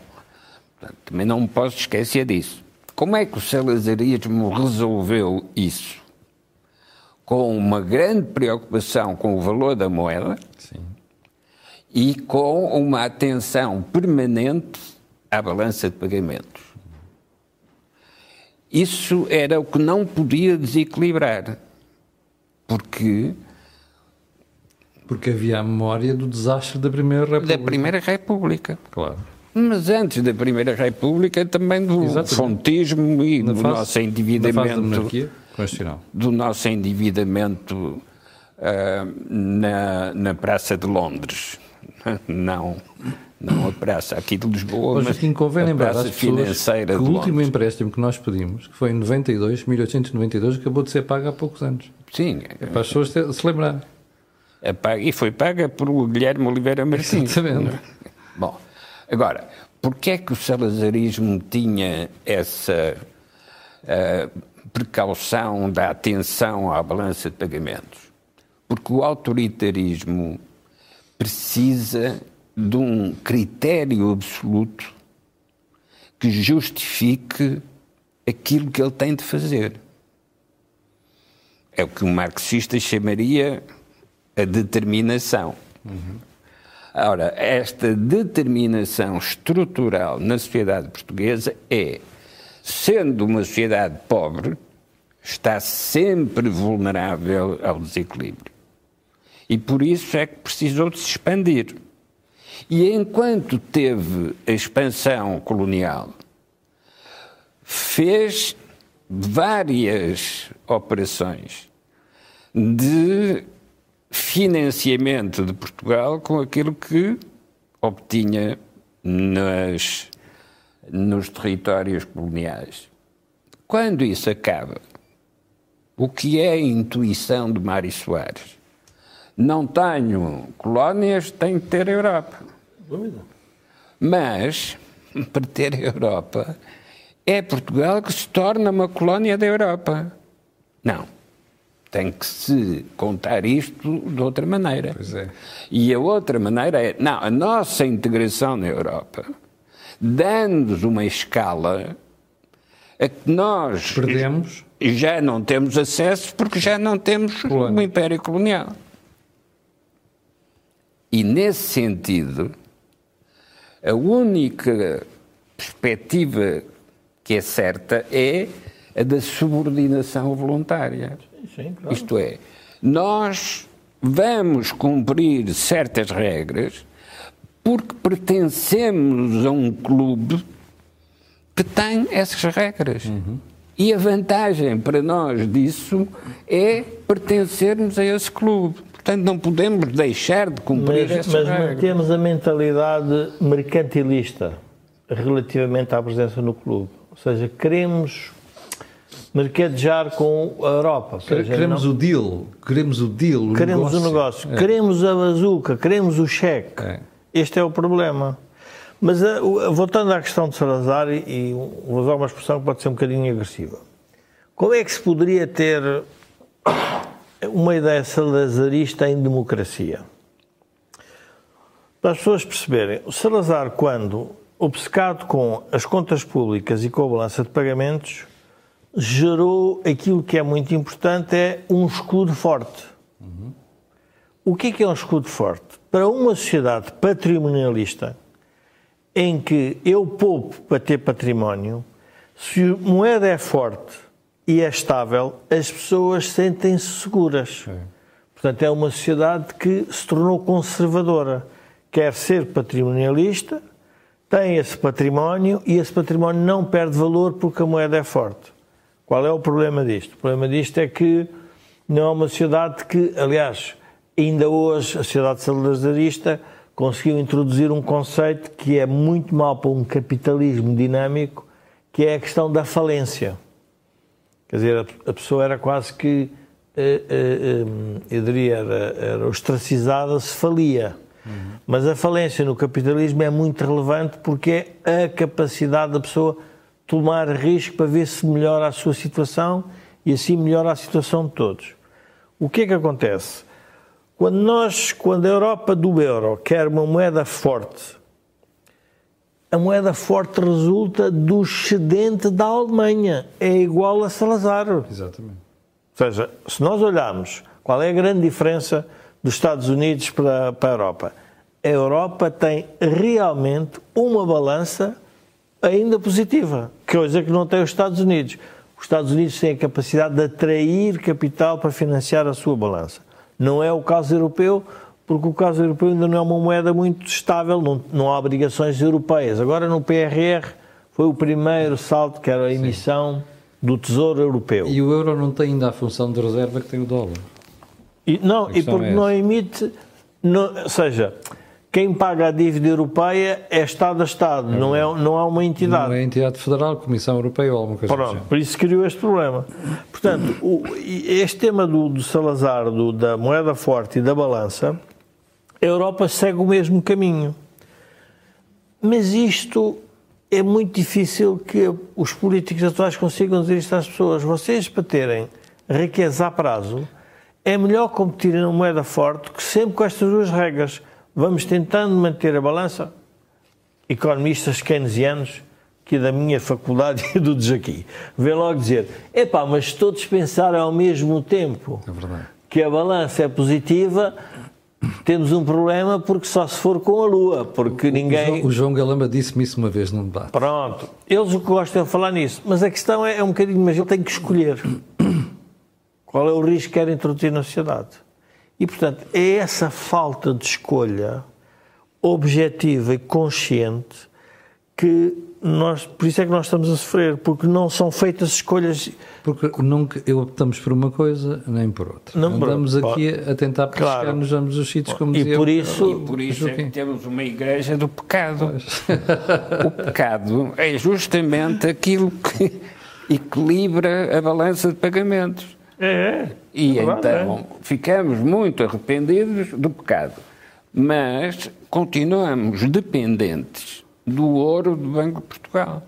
também não me posso esquecer disso. Como é que o salazarismo resolveu isso? Com uma grande preocupação com o valor da moeda Sim. e com uma atenção permanente à balança de pagamentos. Isso era o que não podia desequilibrar porque. Porque havia a memória do desastre da Primeira República. Da Primeira República. Claro. Mas antes da Primeira República também do Exatamente. fontismo e na do fase, nosso endividamento. Do nosso endividamento uh, na, na Praça de Londres. Não, não a praça aqui de Lisboa, mas, mas convém lembrar às financeira que o último empréstimo que nós pedimos, que foi em 92, 1892, acabou de ser pago há poucos anos. Sim. É para as pessoas se lembrarem. É paga, e foi paga por Guilherme Oliveira Martins. Exatamente. Bom, agora, porquê é que o salazarismo tinha essa uh, precaução da atenção à balança de pagamentos? Porque o autoritarismo precisa de um critério absoluto que justifique aquilo que ele tem de fazer. É o que um marxista chamaria a determinação. Uhum. Ora, esta determinação estrutural na sociedade portuguesa é, sendo uma sociedade pobre, está sempre vulnerável ao desequilíbrio. E por isso é que precisou de se expandir. E enquanto teve a expansão colonial, fez várias operações de financiamento de Portugal com aquilo que obtinha nas, nos territórios coloniais. Quando isso acaba, o que é a intuição de Mário Soares? Não tenho colónias, tenho que ter Europa. Mas, para ter Europa, é Portugal que se torna uma colónia da Europa. Não. Tem que se contar isto de outra maneira. Pois é. E a outra maneira é, não, a nossa integração na Europa dando-nos uma escala a que nós perdemos já não temos acesso porque já não temos o um império colonial. E nesse sentido, a única perspectiva que é certa é a da subordinação voluntária. Sim, claro. Isto é, nós vamos cumprir certas regras porque pertencemos a um clube que tem essas regras. Uhum. E a vantagem para nós disso é pertencermos a esse clube. Portanto, não podemos deixar de cumprir mas, essas mas regras. Mas mantemos a mentalidade mercantilista relativamente à presença no clube. Ou seja, queremos mercadejar com a Europa. Seja, queremos não... o deal, queremos o deal, o queremos negócio. o negócio, é. queremos a bazuca, queremos o cheque. É. Este é o problema. Mas uh, voltando à questão de Salazar, e, e vou usar uma expressão que pode ser um bocadinho agressiva. Como é que se poderia ter uma ideia salazarista em democracia? Para as pessoas perceberem, o Salazar, quando obcecado com as contas públicas e com a balança de pagamentos, gerou aquilo que é muito importante, é um escudo forte. Uhum. O que é, que é um escudo forte? Para uma sociedade patrimonialista, em que eu poupo para ter património, se a moeda é forte e é estável, as pessoas sentem-se seguras. Portanto, é uma sociedade que se tornou conservadora. Quer ser patrimonialista, tem esse património e esse património não perde valor porque a moeda é forte. Qual é o problema disto? O problema disto é que não é uma sociedade que, aliás, ainda hoje a sociedade salazarista conseguiu introduzir um conceito que é muito mau para um capitalismo dinâmico, que é a questão da falência. Quer dizer, a pessoa era quase que, eh, eh, eh, eu diria, era, era ostracizada se falia. Uhum. Mas a falência no capitalismo é muito relevante porque é a capacidade da pessoa tomar risco para ver se melhora a sua situação e assim melhora a situação de todos. O que é que acontece? Quando nós, quando a Europa do euro quer uma moeda forte, a moeda forte resulta do excedente da Alemanha. É igual a Salazar. Exatamente. Ou seja, se nós olharmos qual é a grande diferença dos Estados Unidos para, para a Europa, a Europa tem realmente uma balança ainda positiva, coisa que não tem os Estados Unidos. Os Estados Unidos têm a capacidade de atrair capital para financiar a sua balança. Não é o caso europeu, porque o caso europeu ainda não é uma moeda muito estável, não, não há obrigações europeias. Agora no PRR foi o primeiro salto, que era a emissão Sim. do Tesouro Europeu. E o euro não tem ainda a função de reserva que tem o dólar. E, não, e porque é não emite, não, ou seja, quem paga a dívida europeia é Estado a Estado, é não, é, não é uma entidade. Não é entidade federal, Comissão Europeia ou alguma coisa Pronto, por isso criou este problema. Portanto, o, este tema do, do Salazar, do, da moeda forte e da balança, a Europa segue o mesmo caminho. Mas isto é muito difícil que os políticos atuais consigam dizer isto às pessoas. Vocês, para terem riqueza a prazo, é melhor competirem na moeda forte que sempre com estas duas regras. Vamos tentando manter a balança. Economistas keynesianos, que é da minha faculdade e do aqui, vê logo dizer: epá, mas todos pensaram ao mesmo tempo é que a balança é positiva, temos um problema porque só se for com a Lua, porque ninguém... O João Galamba disse-me isso uma vez num debate. Pronto. Eles o que gostam de falar nisso. Mas a questão é, é um bocadinho, mas ele tem que escolher qual é o risco que quer introduzir na sociedade. E, portanto, é essa falta de escolha objetiva e consciente que nós, por isso é que nós estamos a sofrer, porque não são feitas escolhas. Porque nunca optamos por uma coisa nem por outra. Não Andamos por, aqui a tentar pescar claro. nos ambos os sítios, como e dizia por isso, E por isso é que temos uma igreja do pecado. o pecado é justamente aquilo que equilibra a balança de pagamentos. É. E é então é. ficamos muito arrependidos do pecado. Mas continuamos dependentes do ouro do Banco de Portugal.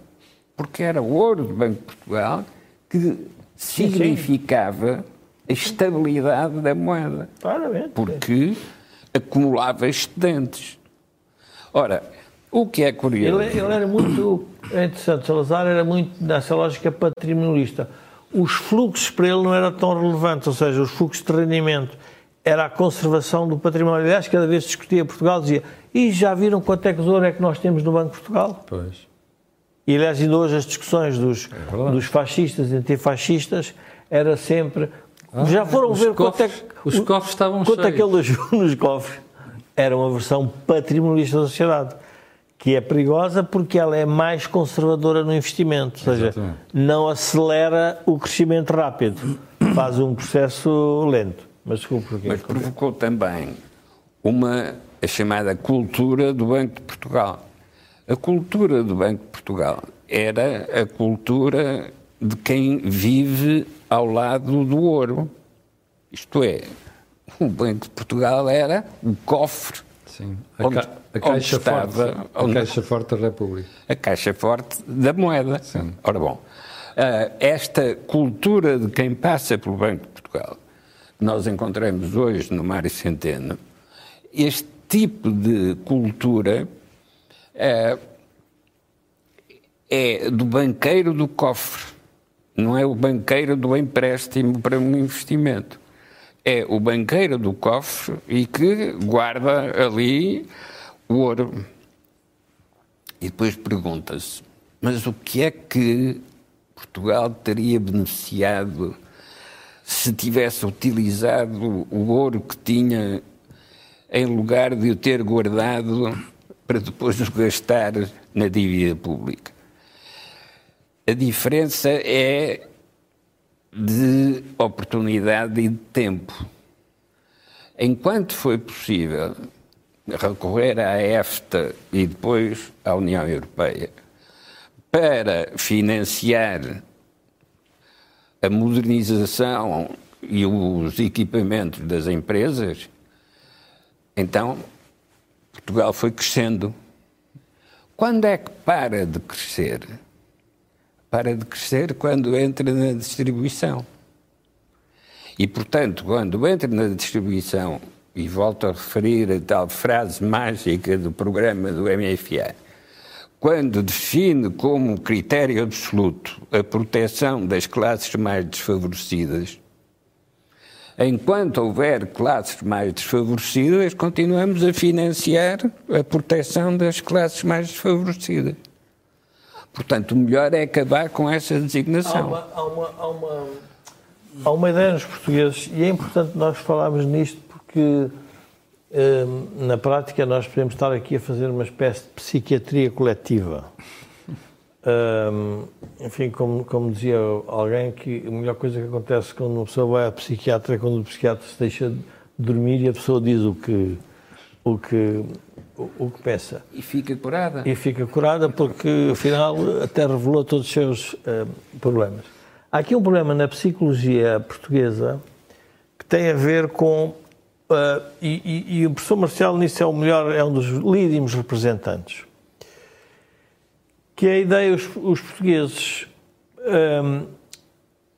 Porque era o ouro do Banco de Portugal que significava a estabilidade da moeda. Claramente. Porque acumulava excedentes. Ora, o que é curioso. Ele, ele, era muito. É interessante, Salazar era muito nessa lógica patrimonialista. Os fluxos para ele não eram tão relevantes, ou seja, os fluxos de rendimento era a conservação do património. Aliás, cada vez que discutia Portugal, dizia e já viram quanto é que ouro é que nós temos no Banco de Portugal? Pois. E, aliás, ainda hoje as discussões dos, é dos fascistas e antifascistas era sempre... Ah, já foram ver cofres, quanto é que... Os cofres estavam quanto cheios. Quanto é que ele nos cofres? Era uma versão patrimonialista da sociedade que é perigosa porque ela é mais conservadora no investimento, ou seja, Exatamente. não acelera o crescimento rápido, faz um processo lento. Mas desculpe porque. Mas provocou também uma a chamada cultura do Banco de Portugal. A cultura do Banco de Portugal era a cultura de quem vive ao lado do ouro. Isto é, o Banco de Portugal era o cofre. Sim, a, onde, ca a caixa estava, forte, a caixa forte da República. A caixa forte da moeda. Sim. Ora bom, uh, esta cultura de quem passa pelo Banco de Portugal nós encontramos hoje no Mário Centeno, este tipo de cultura é, é do banqueiro do cofre, não é o banqueiro do empréstimo para um investimento. É o banqueiro do cofre e que guarda ali o ouro. E depois pergunta-se: mas o que é que Portugal teria beneficiado se tivesse utilizado o ouro que tinha em lugar de o ter guardado para depois o gastar na dívida pública? A diferença é de oportunidade e de tempo. Enquanto foi possível recorrer à EFTA e depois à União Europeia para financiar a modernização e os equipamentos das empresas, então Portugal foi crescendo. Quando é que para de crescer? Para de crescer quando entra na distribuição. E, portanto, quando entra na distribuição, e volto a referir a tal frase mágica do programa do MFA, quando define como critério absoluto a proteção das classes mais desfavorecidas, enquanto houver classes mais desfavorecidas, continuamos a financiar a proteção das classes mais desfavorecidas. Portanto, o melhor é acabar com essa designação. Há uma, há uma, há uma, há uma ideia nos portugueses, e é importante nós falarmos nisto porque Hum, na prática, nós podemos estar aqui a fazer uma espécie de psiquiatria coletiva. Um, enfim, como, como dizia alguém, que a melhor coisa que acontece quando uma pessoa vai a psiquiatra é quando o psiquiatra se deixa de dormir e a pessoa diz o que, o que, o, o que pensa. E fica curada. E fica curada porque, afinal, até revelou todos os seus uh, problemas. Há aqui um problema na psicologia portuguesa que tem a ver com Uh, e, e, e, o professor Marcelo nisso é o melhor, é um dos lídimos representantes. Que é a ideia, os, os portugueses um,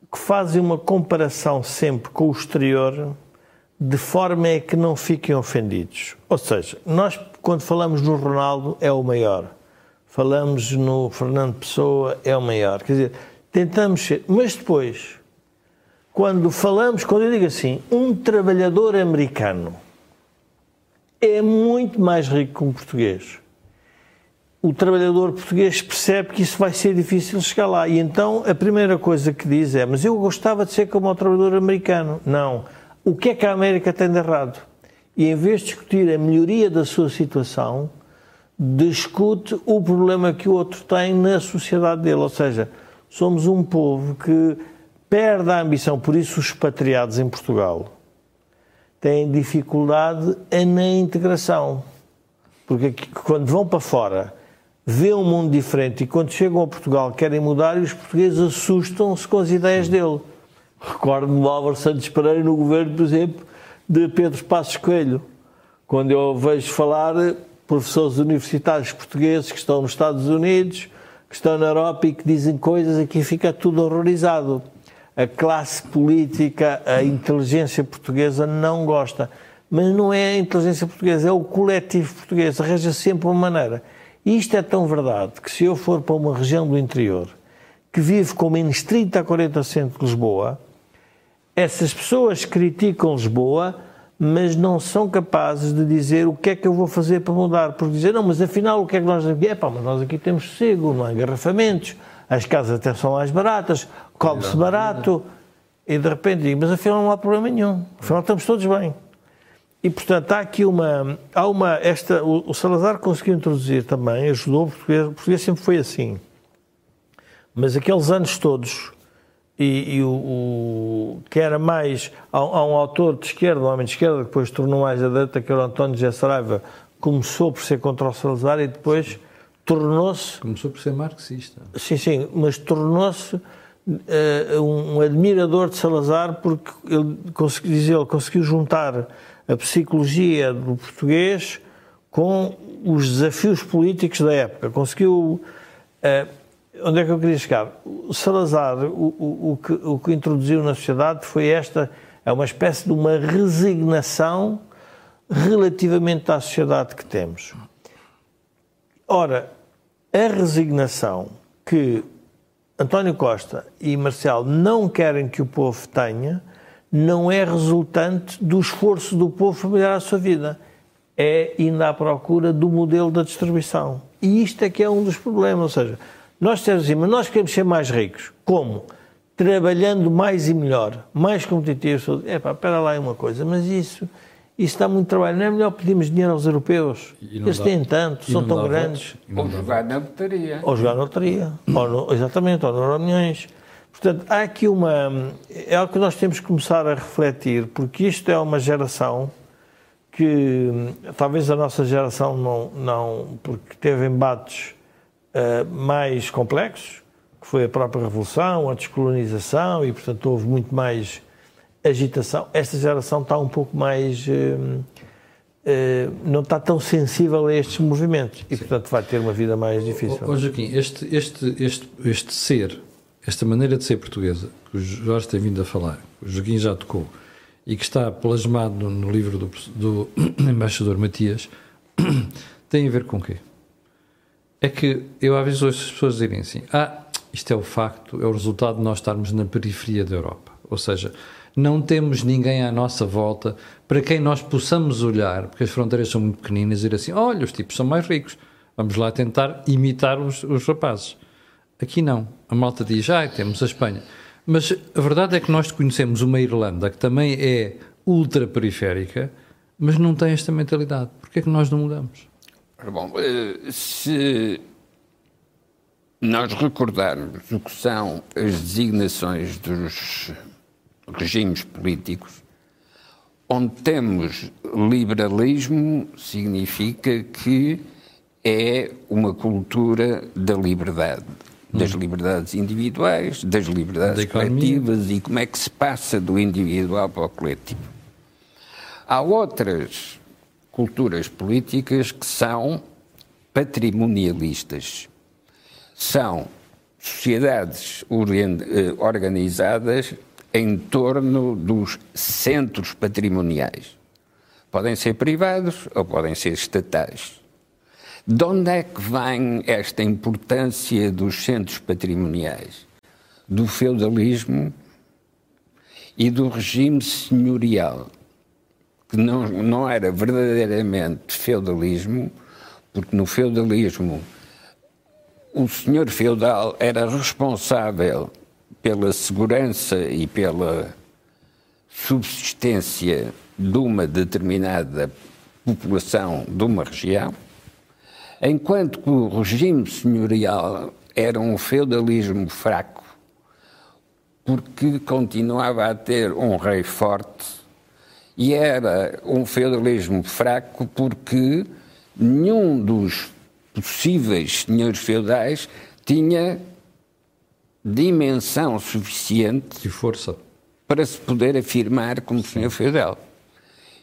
que fazem uma comparação sempre com o exterior de forma a que não fiquem ofendidos. Ou seja, nós quando falamos no Ronaldo é o maior, falamos no Fernando Pessoa é o maior. Quer dizer, tentamos ser, mas depois quando falamos, quando eu digo assim, um trabalhador americano é muito mais rico que um português. O trabalhador português percebe que isso vai ser difícil chegar lá. E então a primeira coisa que diz é: Mas eu gostava de ser como o trabalhador americano. Não. O que é que a América tem de errado? E em vez de discutir a melhoria da sua situação, discute o problema que o outro tem na sociedade dele. Ou seja, somos um povo que perde a ambição. Por isso, os expatriados em Portugal têm dificuldade na integração. Porque quando vão para fora, vêem um mundo diferente e quando chegam a Portugal querem mudar e os portugueses assustam-se com as ideias dele. Recordo-me do Álvaro Santos Pereira no governo, por exemplo, de Pedro Passos Coelho. Quando eu vejo falar professores universitários portugueses que estão nos Estados Unidos, que estão na Europa e que dizem coisas, aqui fica tudo horrorizado a classe política, a inteligência portuguesa não gosta. Mas não é a inteligência portuguesa, é o coletivo português, arranja sempre uma maneira. E isto é tão verdade que se eu for para uma região do interior que vive com menos 30 a 40% de Lisboa, essas pessoas criticam Lisboa, mas não são capazes de dizer o que é que eu vou fazer para mudar. Por dizer, não, mas afinal o que é que nós aqui? É pá, mas nós aqui temos sossego, não há engarrafamentos, as casas até são mais baratas, come-se barato, e de repente digo, mas afinal não há problema nenhum, afinal estamos todos bem. E, portanto, há aqui uma. Há uma esta, o, o Salazar conseguiu introduzir também, ajudou, o português, o português sempre foi assim. Mas aqueles anos todos, e, e o, o, que era mais. Há, há, um autor de esquerda, um homem de esquerda, que depois tornou mais a data, que era o António José Saraiva, começou por ser contra o Salazar e depois tornou-se. Começou por ser marxista. Sim, sim, mas tornou-se uh, um admirador de Salazar porque ele, diz ele, conseguiu juntar a psicologia do português com os desafios políticos da época. Conseguiu. Uh, onde é que eu queria chegar? O Salazar, o, o, o, que, o que introduziu na sociedade foi esta, é uma espécie de uma resignação relativamente à sociedade que temos. Ora, a resignação que António Costa e Marcelo não querem que o povo tenha não é resultante do esforço do povo familiar à sua vida. É ainda à procura do modelo da distribuição. E isto é que é um dos problemas. Ou seja, nós temos assim, mas nós queremos ser mais ricos. Como? Trabalhando mais e melhor, mais competitivos. É pá, espera lá uma coisa, mas isso isso dá muito trabalho. Não é melhor pedirmos dinheiro aos europeus? Eles dá, têm tanto, são tão grandes. Ou jogar na loteria. Ou jogar na loteria. ou exatamente, ou nas reuniões. Portanto, há aqui uma. É algo que nós temos que começar a refletir, porque isto é uma geração que talvez a nossa geração não. não porque teve embates uh, mais complexos, que foi a própria Revolução, a descolonização, e portanto houve muito mais agitação. Esta geração está um pouco mais. Uh, uh, não está tão sensível a estes movimentos e, Sim. portanto, vai ter uma vida mais difícil. Ô, Joaquim, este, este, este, este ser, esta maneira de ser portuguesa, que o Jorge tem vindo a falar, o Joaquim já tocou, e que está plasmado no, no livro do, do embaixador Matias, tem a ver com o quê? É que eu às vezes ouço as pessoas dizerem assim: ah, isto é o facto, é o resultado de nós estarmos na periferia da Europa. Ou seja, não temos ninguém à nossa volta para quem nós possamos olhar, porque as fronteiras são muito pequeninas, e dizer assim: olha, os tipos são mais ricos, vamos lá tentar imitar os, os rapazes. Aqui não. A malta diz: ah, temos a Espanha. Mas a verdade é que nós conhecemos uma Irlanda que também é ultra periférica, mas não tem esta mentalidade. Porquê é que nós não mudamos? Bom, eh, se nós recordarmos o que são as designações dos regimes políticos, onde temos liberalismo, significa que é uma cultura da liberdade, das hum. liberdades individuais, das liberdades coletivas e como é que se passa do individual para o coletivo. Há outras culturas políticas que são patrimonialistas. São sociedades eh, organizadas em torno dos centros patrimoniais. Podem ser privados ou podem ser estatais. De onde é que vem esta importância dos centros patrimoniais? Do feudalismo e do regime senhorial, que não, não era verdadeiramente feudalismo, porque no feudalismo o senhor feudal era responsável pela segurança e pela subsistência de uma determinada população de uma região, enquanto que o regime senhorial era um feudalismo fraco, porque continuava a ter um rei forte, e era um feudalismo fraco porque nenhum dos possíveis senhores feudais tinha dimensão suficiente e força para se poder afirmar como senhor feudal.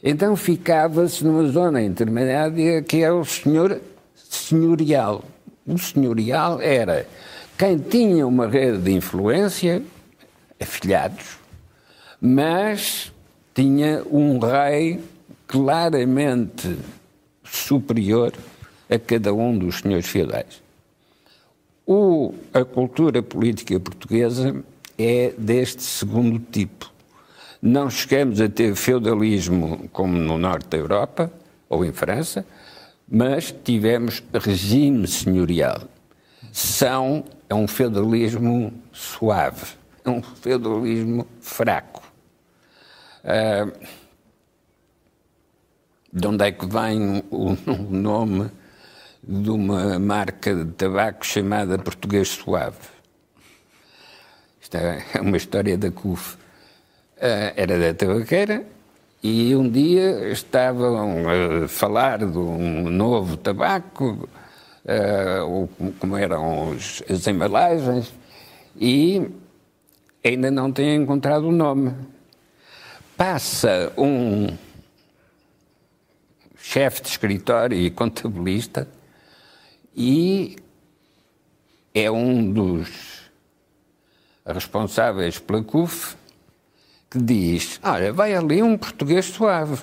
Então ficava-se numa zona intermediária que é o senhor senhorial. O senhorial era quem tinha uma rede de influência, afilhados, mas tinha um rei claramente superior a cada um dos senhores feudais. O, a cultura política portuguesa é deste segundo tipo. Não chegamos a ter feudalismo como no norte da Europa ou em França, mas tivemos regime senhorial. São, é um feudalismo suave, é um feudalismo fraco. Uh, de onde é que vem o, o nome de uma marca de tabaco chamada Português Suave. Isto é uma história da CUF. Uh, era da tabaqueira e um dia estavam a falar de um novo tabaco, uh, como eram as embalagens, e ainda não têm encontrado o nome. Passa um chefe de escritório e contabilista e é um dos responsáveis pela CUF que diz: Olha, vai ali um português suave.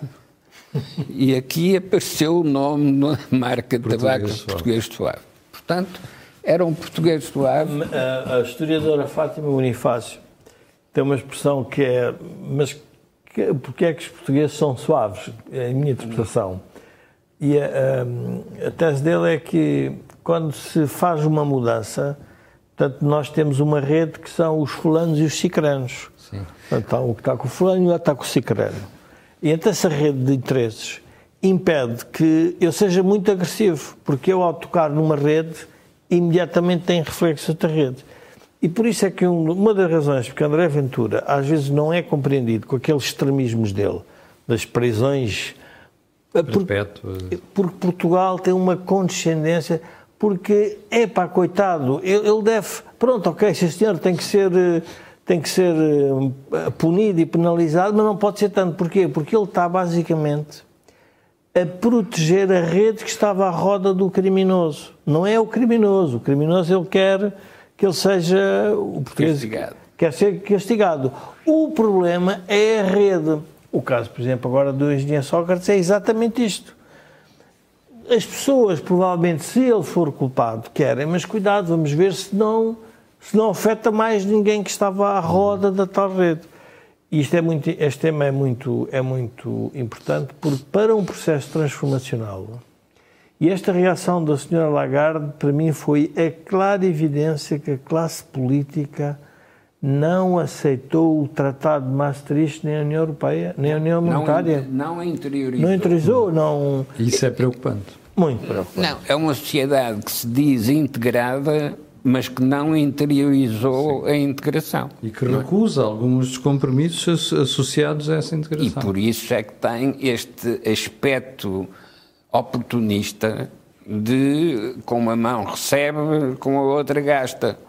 e aqui apareceu o nome na marca de Português tabaco suave. português suave. Portanto, era um português suave. A, a historiadora Fátima Bonifácio tem uma expressão que é mas que, porque é que os portugueses são suaves? É a minha interpretação. E a, a- a tese dele é que quando se faz uma mudança, portanto, nós temos uma rede que são os fulanos e os cicranos. Sim. Então, o que está com o fulano e o outro está com o cicrano. E então essa rede de interesses impede que eu seja muito agressivo, porque eu ao tocar numa rede, imediatamente tem reflexo outra rede. E por isso é que um- uma das razões porque André Ventura às vezes não é compreendido com aqueles extremismos dele, das prisões... Perpétua. porque Portugal tem uma condescendência, porque, é pá, coitado, ele, ele deve, pronto, ok, esse senhor tem que ser, eh, tem que ser eh, punido e penalizado, mas não pode ser tanto. Porquê? Porque ele está basicamente a proteger a rede que estava à roda do criminoso. Não é o criminoso. O criminoso ele quer que ele seja o português Castigado. quer ser castigado. O problema é a rede. O caso, por exemplo, agora do engenheiro Sócrates é exatamente isto. As pessoas, provavelmente, se ele for culpado, querem, mas cuidado, vamos ver se não, se não afeta mais ninguém que estava à roda da tal rede. Isto é muito, este tema é muito, é muito importante, porque para um processo transformacional, e esta reação da senhora Lagarde, para mim, foi a clara evidência que a classe política não aceitou o Tratado de Maastricht nem a União Europeia, nem a União Monetária. Não, não interiorizou. Não interiorizou, não. Isso é preocupante. Muito preocupante. Não, é uma sociedade que se diz integrada, mas que não interiorizou a integração. E que recusa alguns dos compromissos asso- associados a essa E integração. por isso é que tem este aspecto oportunista de com uma mão recebe, com a outra gasta.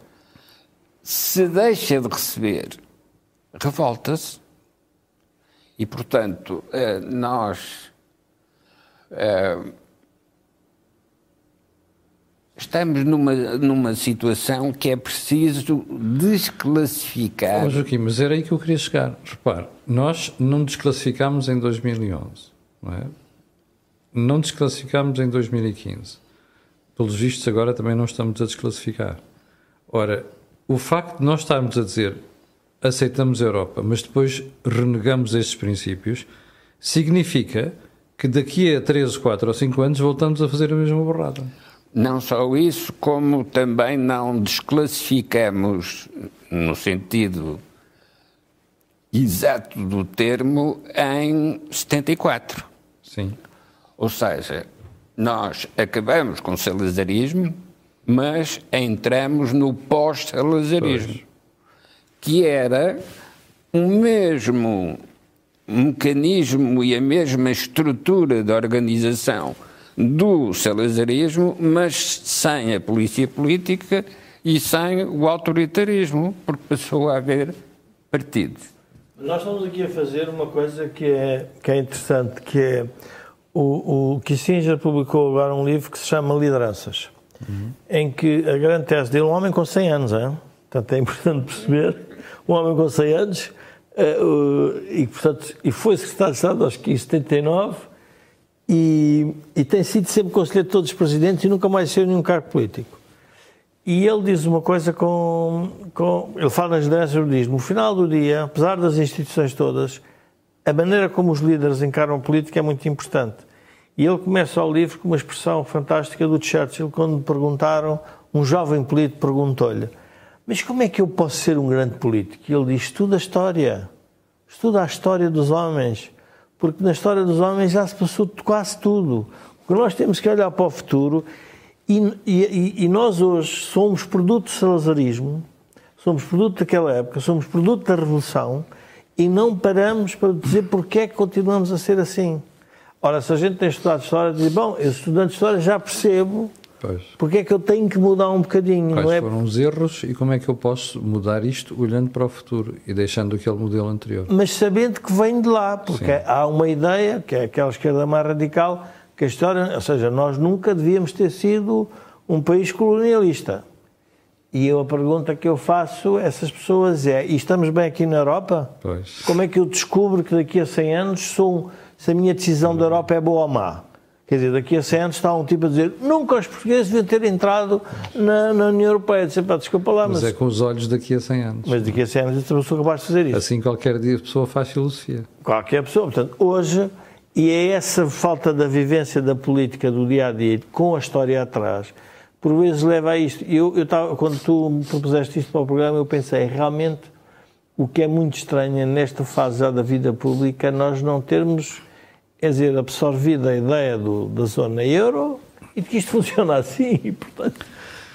Se deixa de receber, revolta-se. E, portanto, eh, nós eh, estamos numa, numa situação que é preciso desclassificar. Ó, Joaquim, mas era aí que eu queria chegar. Repare, nós não desclassificámos em 2011, não é? Não desclassificámos em 2015. Pelos vistos, agora também não estamos a desclassificar. Ora, o facto de nós estarmos a dizer aceitamos a Europa, mas depois renegamos estes princípios, significa que daqui a 3, 4 ou 5 anos voltamos a fazer a mesma borrada. Não só isso, como também não desclassificamos, no sentido exato do termo, em 74. Sim. Ou seja, nós acabamos com o salazarismo, mas entramos no pós-salazarismo, que era o mesmo mecanismo e a mesma estrutura de organização do salazarismo, mas sem a polícia política e sem o autoritarismo, porque passou a haver partidos. Nós estamos aqui a fazer uma coisa que é, que é interessante, que é o, o Kissinger publicou agora um livro que se chama Lideranças, em que a grande tese dele, um homem com 100 anos, hein? portanto é importante perceber, um homem com 100 anos, eh, e, portanto, e foi secretário de Estado acho que em 79, e, e tem sido sempre conselheiro de todos os presidentes e nunca mais saiu nenhum cargo político. E ele diz uma coisa com. com ele fala nas lideranças do no final do dia, apesar das instituições todas, a maneira como os líderes encaram a política é muito importante. E ele começa o livro com uma expressão fantástica do Churchill, quando perguntaram, um jovem político perguntou-lhe: Mas como é que eu posso ser um grande político? E ele diz: Estuda a história. Estuda a história dos homens. Porque na história dos homens já se passou quase tudo. O que nós temos que olhar para o futuro e, e- e nós hoje somos produto do salazarismo, somos produto daquela época, somos produto da Revolução e não paramos para dizer porque é que continuamos a ser assim. Ora, se a gente tem estudado História, diz, bom, eu estudando História já percebo Pois. porque é que eu tenho que mudar um bocadinho, Quais não é? foram os erros e como é que eu posso mudar isto olhando para o futuro e deixando aquele modelo anterior? mas sabendo que vem de lá, porque Sim. há uma ideia, que é aquela esquerda mais radical, que a história, ou seja, nós nunca devíamos ter sido um país colonialista. E eu, a pergunta que eu faço a essas pessoas é: e estamos bem aqui na Europa? Pois. Como é que eu descubro que daqui a 100 anos sou, se a minha decisão da Europa é boa ou má. Quer dizer, daqui a 100 anos está um tipo a dizer nunca os portugueses deviam ter entrado na, na União Europeia. Dizer, pá, desculpa lá, mas... Mas é com os olhos daqui a 100 anos. Mas daqui a 100 anos eu sou capaz de fazer isso. Assim qualquer dia a pessoa faz filosofia. Qualquer pessoa. Portanto, hoje, e é essa falta da vivência da política do dia-a-dia, com a história atrás, por vezes leva a isto. Eu, eu tava, quando tu me propuseste isto para o programa, eu pensei, realmente, o que é muito estranho nesta fase já da vida pública, nós não termos quer dizer, absorvida a ideia do, da zona euro e de que isto funciona assim e, portanto,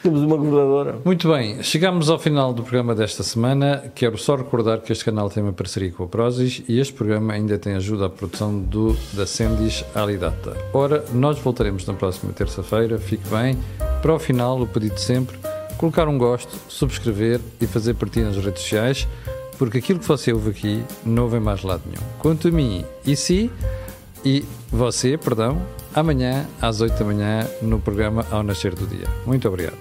temos uma governadora. Muito bem, chegamos ao final do programa desta semana. Quero só recordar que este canal tem uma parceria com a Prozis e este programa ainda tem ajuda à produção do, da Sendis Alidata. Ora, nós voltaremos na próxima terça-feira. Fique bem. Para o final, o pedido sempre, colocar um gosto, subscrever e fazer partilha nas redes sociais, porque aquilo que você ouve aqui não vem mais lado nenhum. Quanto a mim e si, e você, perdão, amanhã às 8 da manhã no programa Ao Nascer do Dia. Muito obrigado.